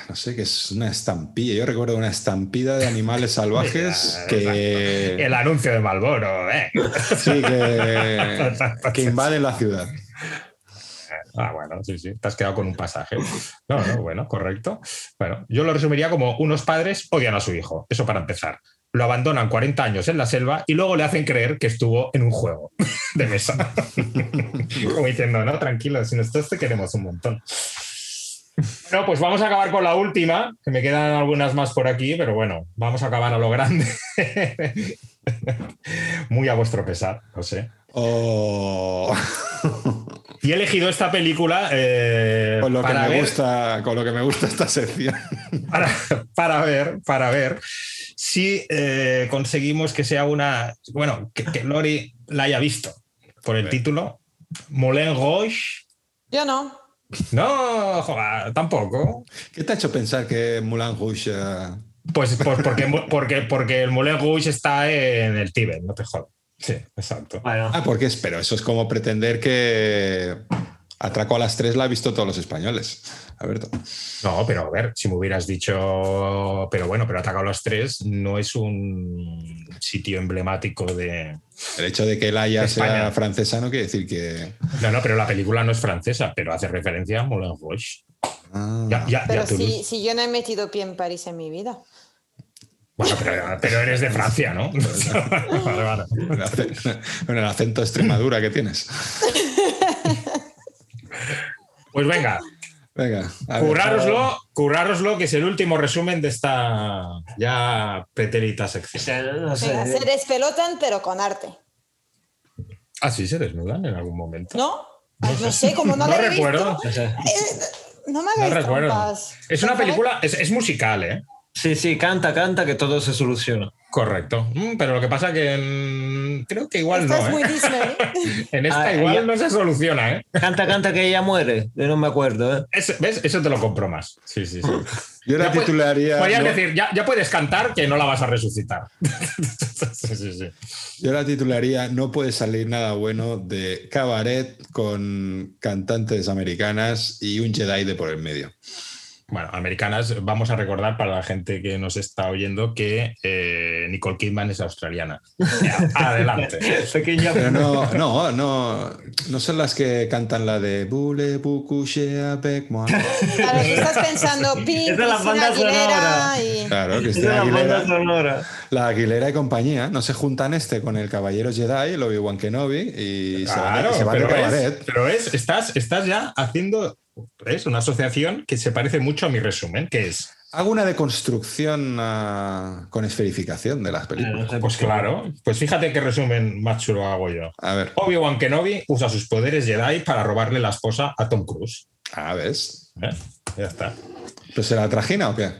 no sé, que es una estampilla. Yo recuerdo una estampida de animales salvajes que, el anuncio de Malboro, ¿eh? sí, que, que invaden la ciudad. Ah, bueno, sí, sí. Te has quedado con un pasaje. No, no, bueno, correcto. Bueno, yo lo resumiría como unos padres odian a su hijo. Eso para empezar. lo abandonan 40 años en la selva y luego le hacen creer que estuvo en un juego de mesa. Como diciendo, no, tranquilo, si nosotros te queremos un montón. Bueno, pues vamos a acabar con la última, que me quedan algunas más por aquí, pero bueno, vamos a acabar a lo grande. Muy a vuestro pesar, no sé. Oh, Y he elegido esta película eh, con, lo que para me ver- gusta, con lo que me gusta esta sección. para, para ver, para ver si eh, conseguimos que sea una. Bueno, que, que Lori la haya visto por el título. Moulin Rouge. Yo no. No, joder, tampoco. ¿Qué te ha hecho pensar que Moulin Rouge... eh, Pues, pues porque, porque, porque el Moulin Rouge está en el Tíbet, no te jodas. Sí, exacto. Bueno, Ah, porque es, pero eso es como pretender que Atraco a las tres la han visto todos los españoles. Alberto. No, pero a ver, si me hubieras dicho, pero bueno, pero Atacado a los tres no es un sitio emblemático de... El hecho de que Laia España. sea francesa no quiere decir que. No, no, pero la película no es francesa, pero hace referencia a Moulin Rouge. Ah. Ya, ya, Pero ya si, si yo no he metido pie en París en mi vida. Bueno, pero, pero eres de Francia, ¿no? vale, vale. Con el acento- con el acento de Extremadura que tienes. Pues venga, Venga. currároslo, currároslo, que es el último resumen de esta ya pretérita o sección. no sé. Venga, se despelotan, pero con arte. Ah, sí, se desnudan en algún momento. ¿No? Ay, no sé, como no, No lo he recuerdo. visto. Eh, no me No recuerdo. trampas. Es una favor. película, es, es musical, ¿eh? Sí, sí, canta, canta, que todo se soluciona. Correcto. Mm, pero lo que pasa que en- creo que igual Esta no, es muy ¿eh? Disney. En esta Ah, igual no se soluciona, ¿eh? Canta, canta, que ella muere. Yo no me acuerdo, ¿eh? Es- ¿Ves? Eso te lo compro más. Sí, sí, sí. Yo la Ya titularía. Podrías no- decir, ya, ya puedes cantar que no la vas a resucitar. sí, sí, sí. Yo la titularía No puede salir nada bueno de cabaret con cantantes americanas y un Jedi de por el medio. Bueno, americanas, vamos a recordar para la gente que nos está oyendo que eh, Nicole Kidman es australiana. Ya, Adelante. Pequeña. Pero no, no, no, no son las que cantan la de Bule Bukushe avec moi. A ver, estás pensando Pink, Es de la banda Aguilera y... Claro, Es de Cristina Aguilera, sonora. la Aguilera y compañía. No se juntan este con el Caballero Jedi, el Obi-Wan Kenobi, y se van Claro, se van de, pero, cabaret. es, pero es, estás, estás ya haciendo es una asociación que se parece mucho a mi resumen, que es, Hago una deconstrucción ah, con esferificación de las películas. pues claro, pues fíjate qué resumen más chulo hago yo. A ver, Obi-Wan Kenobi usa sus poderes Jedi para robarle la esposa a Tom Cruise. a ver. ¿eh? Ya está. ¿Pero se la trajina o qué?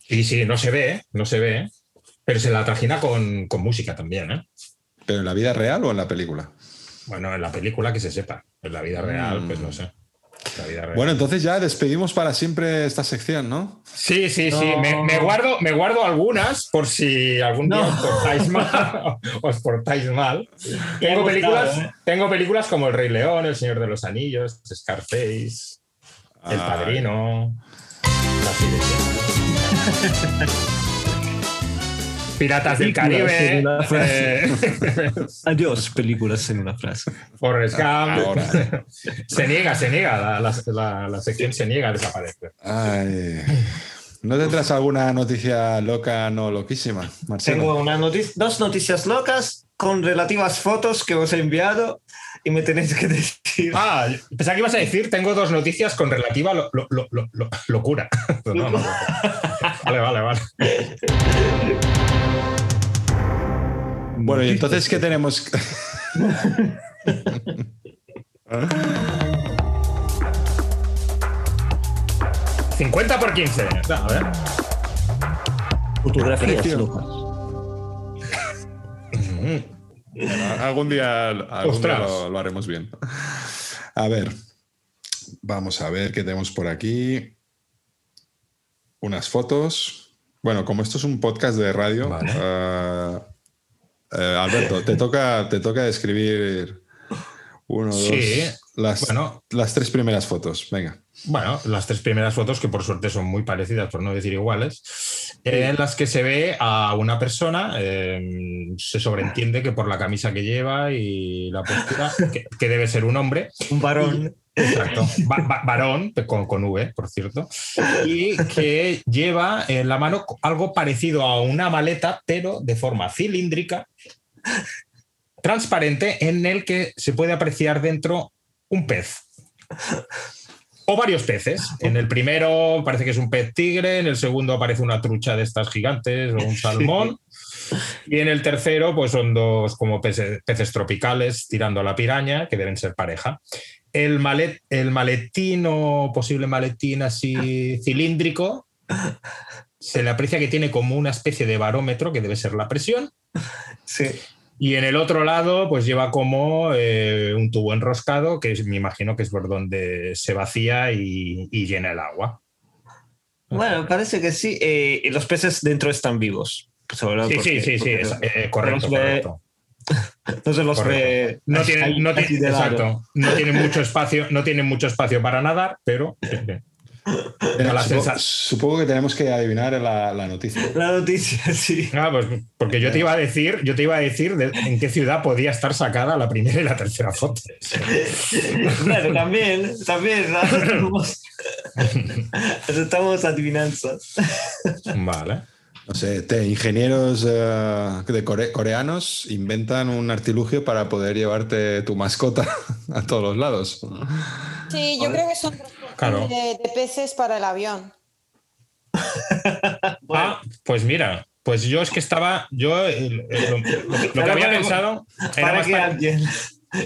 Sí, sí, no se ve, no se ve, pero se la trajina con, con música también, ¿eh? ¿Pero en la vida real o en la película? Bueno, en la película que se sepa, en la vida real, pues no sé. La vida real. Bueno, entonces ya despedimos para siempre esta sección, ¿no? Sí, sí, sí. Me, me guardo, me guardo algunas por si algún día No. os portáis mal. os portáis mal. Tengo gustado, películas, ¿eh? tengo películas como El Rey León, El Señor de los Anillos, Scarface, El Ah, Padrino, La. Piratas del Caribe, en una frase. eh, Adiós, películas en una frase. Forrest Gump. Ahora. Se niega, se niega, la, la- la- la sección se niega a desaparecer. Ay. ¿No tendrás alguna noticia loca, no loquísima, Marcelo? Tengo una noticia, dos noticias locas con relativas fotos que os he enviado y me tenéis que decir. Ah, pensaba que ibas a decir, tengo dos noticias con relativa lo- lo- lo- lo- lo- locura. No, no, no. Vale, vale, vale. Bueno, y entonces, ¿qué tenemos? 50 por 15. A ver. Fotografías Precio. Algún día, algún día lo, lo haremos bien. A ver, vamos a ver qué tenemos por aquí. Unas fotos. Bueno, como esto es un podcast de radio, Vale. eh, eh, Alberto, te toca, te toca describir uno, Sí, dos, las, bueno. las tres primeras fotos. Venga. Bueno, las tres primeras fotos, que por suerte son muy parecidas, por no decir iguales, eh, en las que se ve a una persona, eh, se sobreentiende que por la camisa que lleva y la postura, que, que debe ser un hombre, Un varón. Exacto. Va- va- varón, con, con V, por cierto. Y que lleva en la mano algo parecido a una maleta, pero de forma cilíndrica, transparente, en el que se puede apreciar dentro un pez. O varios peces. En el primero parece que es un pez tigre, en el segundo aparece una trucha de estas gigantes o un salmón. Y en el tercero, pues son dos como peces, peces tropicales tirando a la piraña, que deben ser pareja. El, malet, el maletín o posible maletín así cilíndrico, se le aprecia que tiene como una especie de barómetro, que debe ser la presión. Sí. Y en el otro lado, pues lleva como eh, un tubo enroscado, que es- me imagino que es por donde se vacía y, y llena el agua. Bueno, parece que sí. eh, y los peces dentro están vivos. Todo Sí, sí, sí, sí, es- eh, correcto, correcto. Se los correcto. ve. No no exacto, no tiene mucho espacio, no tiene mucho espacio para nadar, pero Supongo, que tenemos que adivinar la, la noticia. La noticia, sí. Ah, pues porque yo te iba a decir, yo te iba a decir de- en qué ciudad podía estar sacada la primera y la tercera foto. Bueno, también, también. Aceptamos, aceptamos adivinanzas. Vale. No sé, te- ingenieros eh, de core- coreanos inventan un artilugio para poder llevarte tu mascota a todos los lados. Sí, yo creo que son Claro. de, de peces para el avión. Ah, pues mira, pues yo es que estaba, yo el- el- lo, lo que- lo que Para había pensado era más que pare- alguien.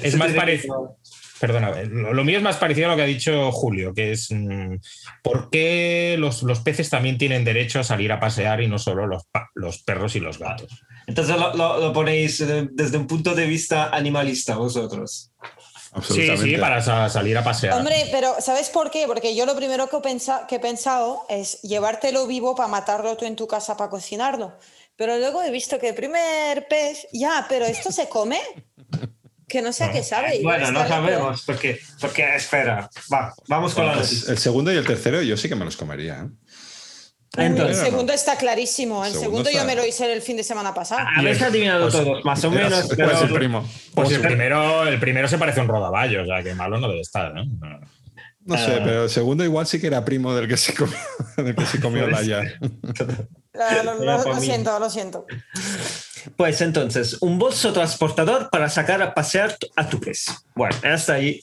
es más parecido. Perdona, lo, lo mío es más parecido a lo que ha dicho Julio, que es mm, por qué los, los peces también tienen derecho a salir a pasear y no solo los, los perros y los gatos. Entonces lo, lo- lo ponéis eh, desde un punto de vista animalista vosotros. Sí, Absolutamente. sí, para sa- salir a pasear. Hombre, pero ¿sabes por qué? Porque yo lo primero que, he pensa- que he pensado es llevártelo vivo para matarlo tú en tu casa para cocinarlo. Pero luego he visto que el primer pez, ya, pero esto se come. Que no sé a qué sabe. Bueno, no sabemos, porque, porque espera, va, vamos con la Pues noticia. el segundo y el tercero yo sí que me los comería. ¿eh? El segundo está clarísimo. El Segundo segundo yo me lo hice el fin de semana pasado. habéis adivinado Pues- todos, más o menos, Pues pero el primo. Pues el Pues- primero, el primero se parece a un rodaballo, o sea que malo no debe estar. ¿no? No sé, Ah. pero el segundo igual sí que era primo del que se comió, del que se comió la ya. Lo, lo- lo- siento, lo siento. Pues entonces, un bolso transportador para sacar a pasear a tu pez. Bueno, hasta ahí.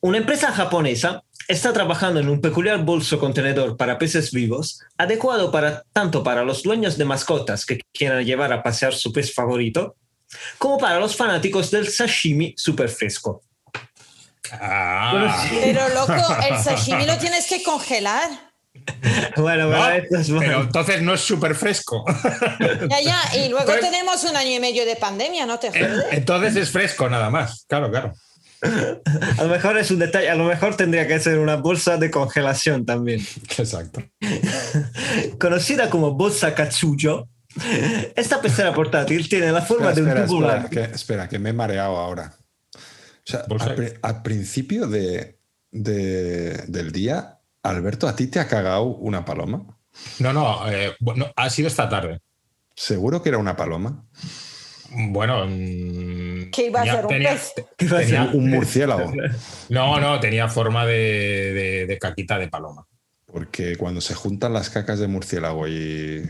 Una empresa japonesa está trabajando en un peculiar bolso contenedor para peces vivos, adecuado para, tanto para los dueños de mascotas que quieran llevar a pasear su pez favorito, como para los fanáticos del sashimi super fresco. Ah, Pero loco, el sashimi lo tienes que congelar. Bueno, no, bueno, esto es pero bueno. entonces no es súper fresco. Ya, ya. Y luego Pues- tenemos un año y medio de pandemia, no te jodes. Entonces es fresco nada más. Claro, claro. A lo mejor es un detalle, a lo mejor tendría que ser una bolsa de congelación también. Exacto. Conocida como bolsa Katsuyo, esta pecera portátil tiene la forma Espera, de un espera, tubo espera, que, espera, que me he mareado ahora. O sea, Bolsa- al, pri- al principio de, de- del día, Alberto, ¿a ti te ha cagado una paloma? No, no, eh, bueno, ha sido esta tarde. ¿Seguro que era una paloma? Bueno, mm, ¿Qué iba a tenía- ser, un tenía- pez? ¿Qué iba a tenía- ser? Un murciélago. no, no, tenía forma de, de- de caquita de paloma. Porque cuando se juntan las cacas de murciélago y,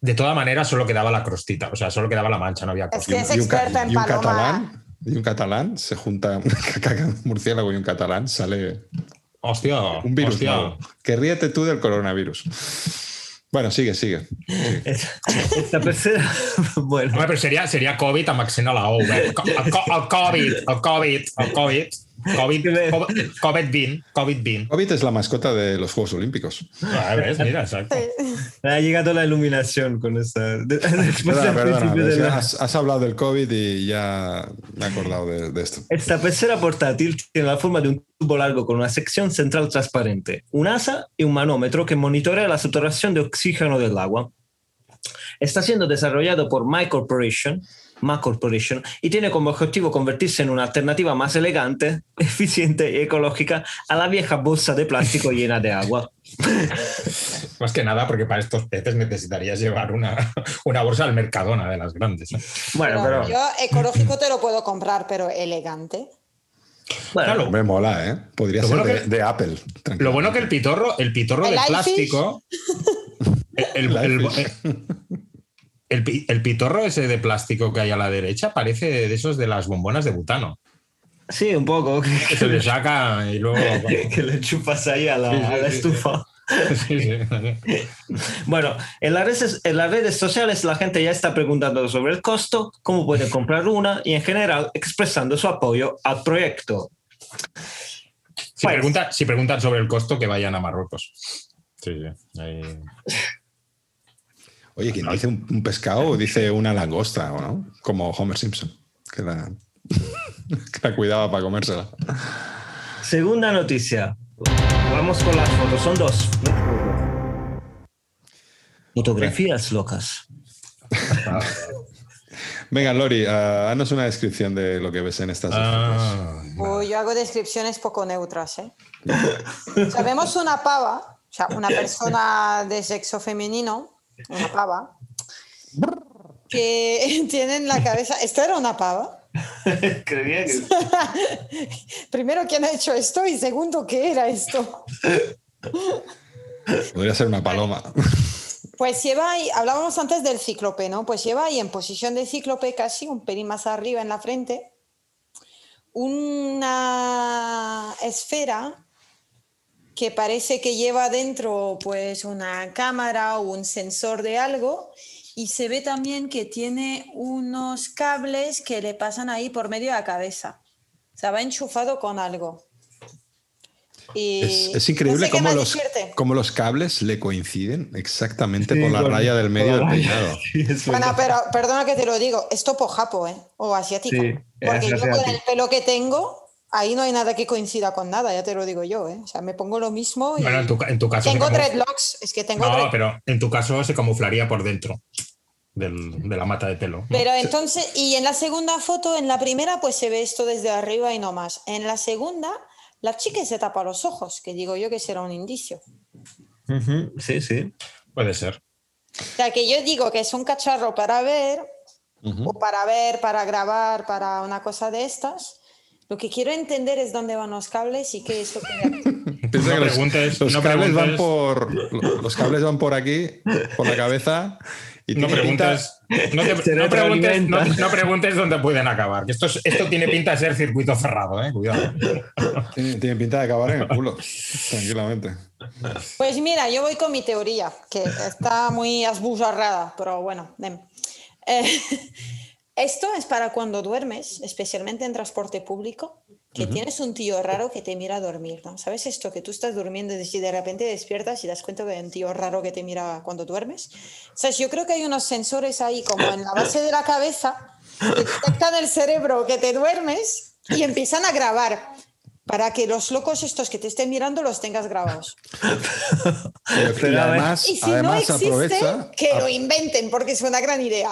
De todas maneras, solo quedaba la crostita, o sea, solo quedaba la mancha, no había Es crostita. que es y un, experta en y un catalán, y un catalán, se junta una caca de murciélago y un catalán, sale Hostia, un virus hostia. Que ríete tú del coronavirus. Bueno, sigue, sigue. Esta pecera, bueno, Hombre, pero sería, sería COVID a Maxena la O. eh. Co- a co- a COVID, a COVID, a COVID. COVID, COVID, COVID bin, COVID bin. Hobbit es la mascota de los Juegos Olímpicos. Ah, ¿ves? Mira, exacto. ha llegado la iluminación con después Perdona, del perdona, la- has, has hablado del COVID y ya me he acordado de, de esto. Esta pecera portátil tiene la forma de un tubo largo con una sección central transparente, un asa y un manómetro que monitorea la saturación de oxígeno del agua. Está siendo desarrollado por My Corporation, My Corporation y tiene como objetivo convertirse en una alternativa más elegante, eficiente y ecológica a la vieja bolsa de plástico llena de agua. Más que nada, porque para estos peces necesitarías llevar una, una bolsa al Mercadona de las grandes. ¿eh? Bueno, Pero pero Yo ecológico te lo puedo comprar, pero elegante. Bueno, Claro, Me mola, ¿eh? Podría Lo ser bueno de, que- de Apple. Lo bueno que el pitorro, el pitorro El de plástico. El, el- el- el pi- el pitorro ese de plástico que hay a la derecha parece de esos de las bombonas de butano. sí, un poco. Que se le saca y luego. que, que le chupas ahí a la, Sí, sí, a la sí, estufa. Sí, sí. Bueno, en las, redes, en las redes sociales la gente ya está preguntando sobre el costo, cómo puede comprar una y en general expresando su apoyo al proyecto. Si, Pues- pregunta- si preguntan sobre el costo, que vayan a Marruecos. Sí, sí. Ahí- Oye, quien dice un, un pescado dice una langosta, ¿o no? Como Homer Simpson, que la, que la cuidaba para comérsela. Segunda noticia. Vamos con las fotos. Son dos. Fotografías locas. Venga, Lori, haznos una descripción de lo que ves en estas fotos. Ah, Uy, yo hago descripciones poco neutras, ¿eh? Sabemos una pava, o sea, una persona de sexo femenino, una pava, que tiene en la cabeza. ¿Esto era una pava? Creía que... Primero, ¿quién ha hecho esto? Y segundo, ¿qué era esto? Podría ser una paloma. Pues lleva ahí, hablábamos antes del cíclope, ¿no? Pues lleva ahí en posición de cíclope casi un pelín más arriba en la frente, una esfera que parece que lleva dentro pues una cámara o un sensor de algo y se ve también que tiene unos cables que le pasan ahí por medio de la cabeza. O sea, va enchufado con algo. Y Es, es no increíble sé qué cómo, los, cómo los cables le coinciden exactamente Sí, por la con- raya del medio del con peinado. Sí, Bueno, pero perdona que te lo digo, es topo japo, ¿eh? O asiático. Sí, Porque yo con el pelo que tengo, ahí no hay nada que coincida con nada, ya te lo digo yo, ¿eh? O sea, me pongo lo mismo y Bueno, en tu, ca- en tu caso. tengo dreadlocks, es que tengo No, dread- pero en tu caso se camuflaría por dentro del- de la mata de pelo. ¿no? Pero entonces, y en la segunda foto, en la primera, pues se ve esto desde arriba y no más. En la segunda, la chica se tapa los ojos, que digo yo que será un indicio. Ujú, Sí, sí. Puede ser. O sea, que yo digo que es un cacharro para ver, o para ver, para grabar, para una cosa de estas. Lo que quiero entender es dónde van los cables y qué es lo que... Piensa que los- preguntes, los, no cables van por los cables van por aquí, por la cabeza y No preguntes, no, te- Se no preguntes, no- no preguntes dónde pueden acabar. que Esto, es- esto tiene pinta de ser circuito cerrado, ¿eh? Cuidado. tiene, tiene pinta de acabar en el culo, tranquilamente. Pues mira, yo voy con mi teoría, que está muy asbuzarrada, pero bueno. Eh, esto es para cuando duermes, especialmente en transporte público, que tienes un tío raro que te mira a dormir, ¿no? ¿Sabes esto? Que tú estás durmiendo y de repente despiertas y das cuenta que hay un tío raro que te mira cuando duermes. ¿Sabes? Yo creo que hay unos sensores ahí como en la base de la cabeza que detectan el cerebro que te duermes y empiezan a grabar para que los locos estos que te estén mirando los tengas grabados. Pero- y Pero ver. además, Y si no además existe, aprovecha que lo inventen, porque es una gran idea.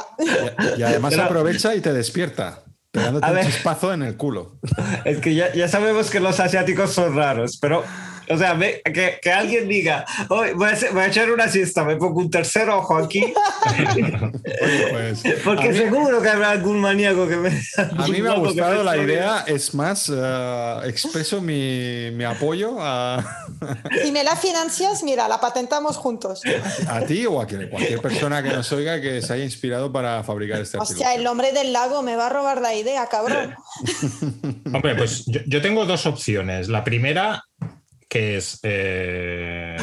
y además Pero- aprovecha y te despierta, pegándote A un ver. chispazo en el culo. Es que ya, ya sabemos que los asiáticos son raros, pero, o sea, que, que alguien diga, hoy voy, a voy a echar una siesta, me pongo un tercer ojo aquí, pues, porque mí- seguro que habrá algún maníaco que me. A mí me ha gustado la idea, es más, eh, expreso mi, mi apoyo a, Si me la financias, mira, la patentamos juntos. a ti o a que- cualquier persona que nos oiga que se haya inspirado para fabricar este Hostia, artículo. el hombre del lago me va a robar la idea, cabrón. Hombre, pues yo, yo tengo dos opciones. La primera, que es eh,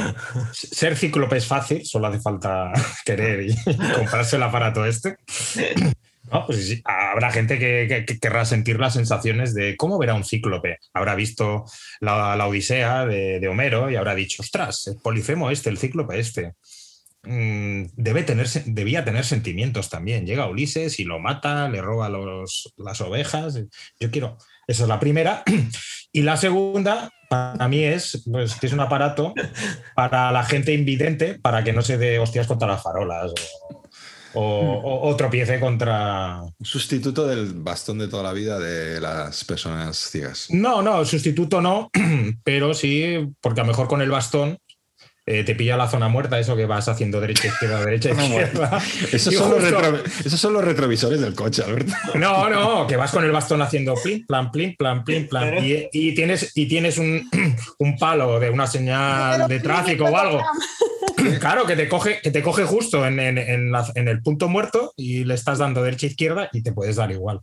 ser cíclope es fácil, solo hace falta querer y, comprarse el aparato este. No, pues habrá gente que, que- que querrá sentir las sensaciones de cómo verá un cíclope. Habrá visto la, la Odisea de, Homero y habrá dicho, ostras, el Polifemo este, el cíclope este. Mm, Debe tener, debía tener sentimientos también. Llega Ulises y lo mata, le roba los- las ovejas. Yo quiero. Esa es la primera. Y la segunda, para mí, es pues, que es un aparato para la gente invidente para que no se dé hostias contra las farolas o, o- o- o tropiece contra. Un sustituto del bastón de toda la vida de las personas ciegas. No, no, sustituto no, pero sí, porque a lo mejor con el bastón eh, te pilla la zona muerta, eso que vas haciendo derecha, izquierda, derecha, izquierda. Esos Y son, los justo- retro- esos son los retrovisores del coche, Alberto. No, no, que vas con el bastón haciendo plin, plan, plin, plan, plin, plan. Y, y tienes, y tienes un, un palo de una señal de tráfico o algo. Claro, que te coge, que te coge justo en, en- en la- en el punto muerto y le estás dando derecha izquierda y te puedes dar igual.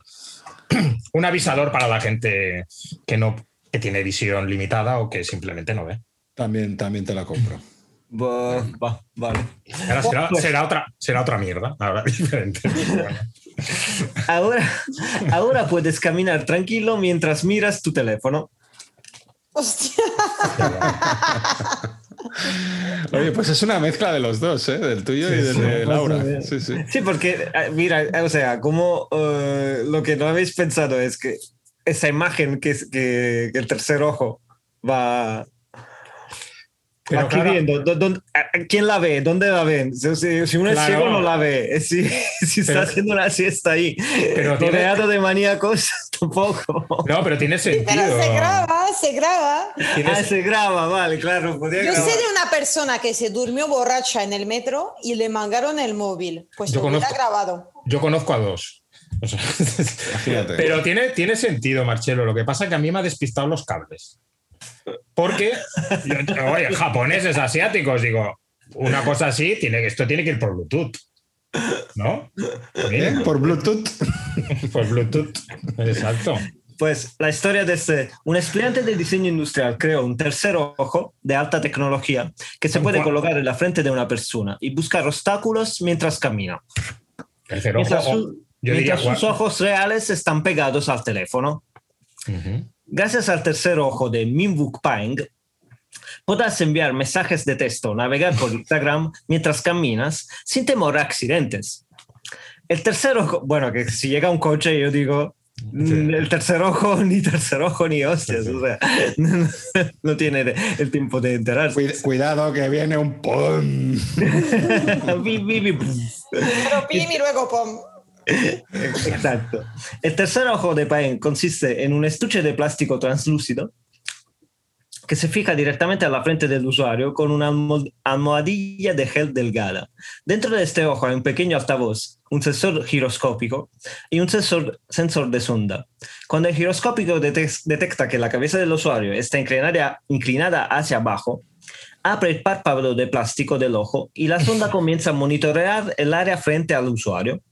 Un avisador para la gente que no que tiene visión limitada o que simplemente no ve. También, también te la compro. Va, va, vale. Ahora será, Pues- será otra, será otra mierda, ahora diferente. Ahora, ahora puedes caminar tranquilo mientras miras tu teléfono. Hostia. Oye, pues es una mezcla de los dos, ¿eh? Del tuyo y del sí, de pues, Laura. Sí, sí. Sí, porque, eh, mira, o sea, como eh, lo que no habéis pensado es que esa imagen que, es- que, que el tercer ojo va, Pero claro- ¿dó- dónde- ¿quién la ve? ¿Dónde la ven? Si, si- uno es Claro. ciego, no la ve. Si, si está Pero- haciendo una siesta ahí, Pero tiene- rodeado de maníacos, tampoco. No, pero tiene sentido. Pero se graba, se graba. Ah, se graba, vale, claro. podía Yo grabar. sé de una persona que se durmió borracha en el metro y le mangaron el móvil. Pues Yo conozco- grabado. Yo conozco a dos. O sea, pero tiene, tiene sentido, Marcelo. Lo que pasa es que a mí me ha despistado los cables. Porque, oye, japoneses, asiáticos, digo, una cosa así, tiene, esto tiene que ir por Bluetooth. ¿No? ¿Eh? Por Bluetooth. Por Bluetooth. Exacto. Pues la historia de este, un estudiante de diseño industrial creó un tercer ojo de alta tecnología que se ¿Con puede colocar en la frente de una persona y buscar obstáculos mientras camina. Tercer Mientras, ojo, su- yo diría mientras sus cuatro. ojos reales están pegados al teléfono. Ujú. Gracias al tercer ojo de Minwook Pang, podrás enviar mensajes de texto, navegar por Instagram mientras caminas sin temor a accidentes. El tercer ojo, bueno, que si llega un coche, yo digo, mm, el tercer ojo, ni tercer ojo, ni hostias, o sea, no, tiene el tiempo de enterarse. Cuid- Cuidado que viene un bi, bi, pum. Pero pim y luego pom. Exacto. El tercer ojo de Paen consiste en un estuche de plástico translúcido que se fija directamente a la frente del usuario con una almo- almohadilla de gel delgada. Dentro de este ojo hay un pequeño altavoz, un sensor giroscópico y un sensor, sensor de sonda. Cuando el giroscópico detec- detecta que la cabeza del usuario está inclinada, inclinada hacia abajo, abre el párpado de plástico del ojo y la sonda comienza a monitorear el área frente al usuario.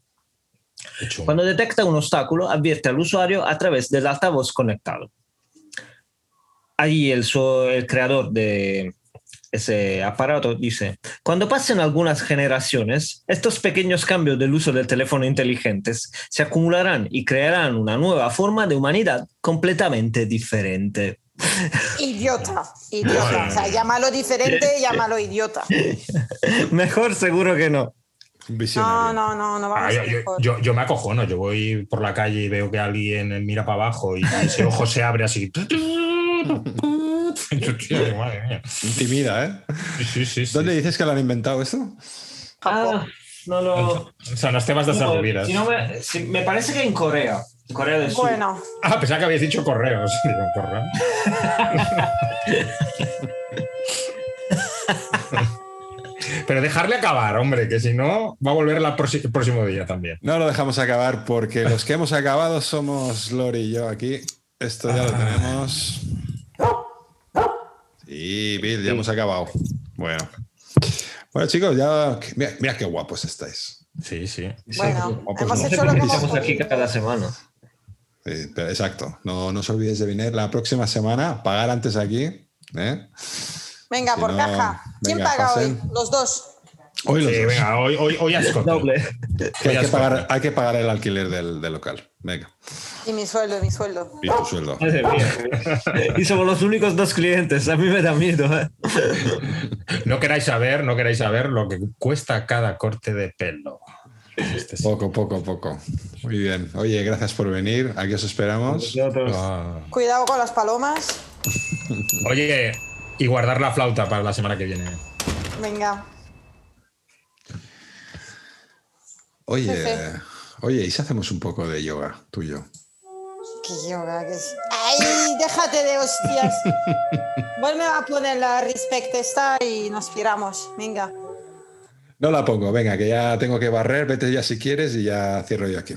Chungo. Cuando detecta un obstáculo, advierte al usuario a través del altavoz conectado. Ahí el, su- el creador de ese aparato dice, cuando pasen algunas generaciones, estos pequeños cambios del uso del teléfono inteligentes se acumularán y crearán una nueva forma de humanidad completamente diferente. Idiota, idiota. O sea, llámalo diferente, llámalo idiota. Mejor seguro que no. No, Visionario. no, no, no vamos Ah, a yo, yo- yo- yo me acojono, yo voy por la calle y veo que alguien mira para abajo y ese ojo se abre así. Yo, tío, madre mía. Intimida, ¿eh? Sí, sí. ¿Dónde dices que lo han inventado esto? Ah, no lo... O sea, no temas de No, Sarrubiras. si no me, si- me parece que en Corea. Corea del Sur. Bueno, Ah, pensaba que habías dicho correos. Digo, correo. Pero dejarle acabar, hombre, que si no, va a volver la el próximo día también. No lo dejamos acabar porque los que hemos acabado somos Lori y yo aquí. Esto ya lo tenemos. Sí, Bill, ya hemos acabado. Bueno. Bueno, chicos, ya. Mira, mira qué guapos estáis. Sí, sí. bueno, pues hemos hecho lo que hemos aquí cada semana. Sí, pero exacto. No, no os olvidéis de venir la próxima semana. Pagar antes aquí. ¿eh? Venga, Si por no, caja. ¿Quién venga, paga pasen. hoy? Los dos. Hoy los Sí, dos. venga, hoy, hoy, hoy a escote. Doble. Hay, que pagar, hay que pagar el alquiler del, del local. Venga. Y mi sueldo, y mi sueldo. Y tu sueldo. Y somos los únicos dos clientes. A mí me da miedo. ¿eh? No queráis saber, no queráis saber lo que cuesta cada corte de pelo. Este sí. Poco, poco, poco. Muy bien. Oye, gracias por venir. Aquí os esperamos. Ah. Cuidado con las palomas. Oye, y guardar la flauta para la semana que viene. Venga. Oye, Jefe. oye, ¿y si hacemos un poco de yoga, tú y yo? Que yoga, que es. Ay, déjate de hostias. Vuelve a poner la respect esta y nos piramos. Venga. No la pongo, venga, que ya tengo que barrer, vete ya si quieres y ya cierro yo aquí.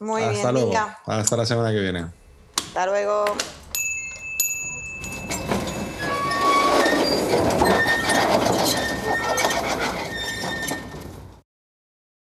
Muy Hasta bien, luego. venga. Hasta la semana que viene. Hasta luego.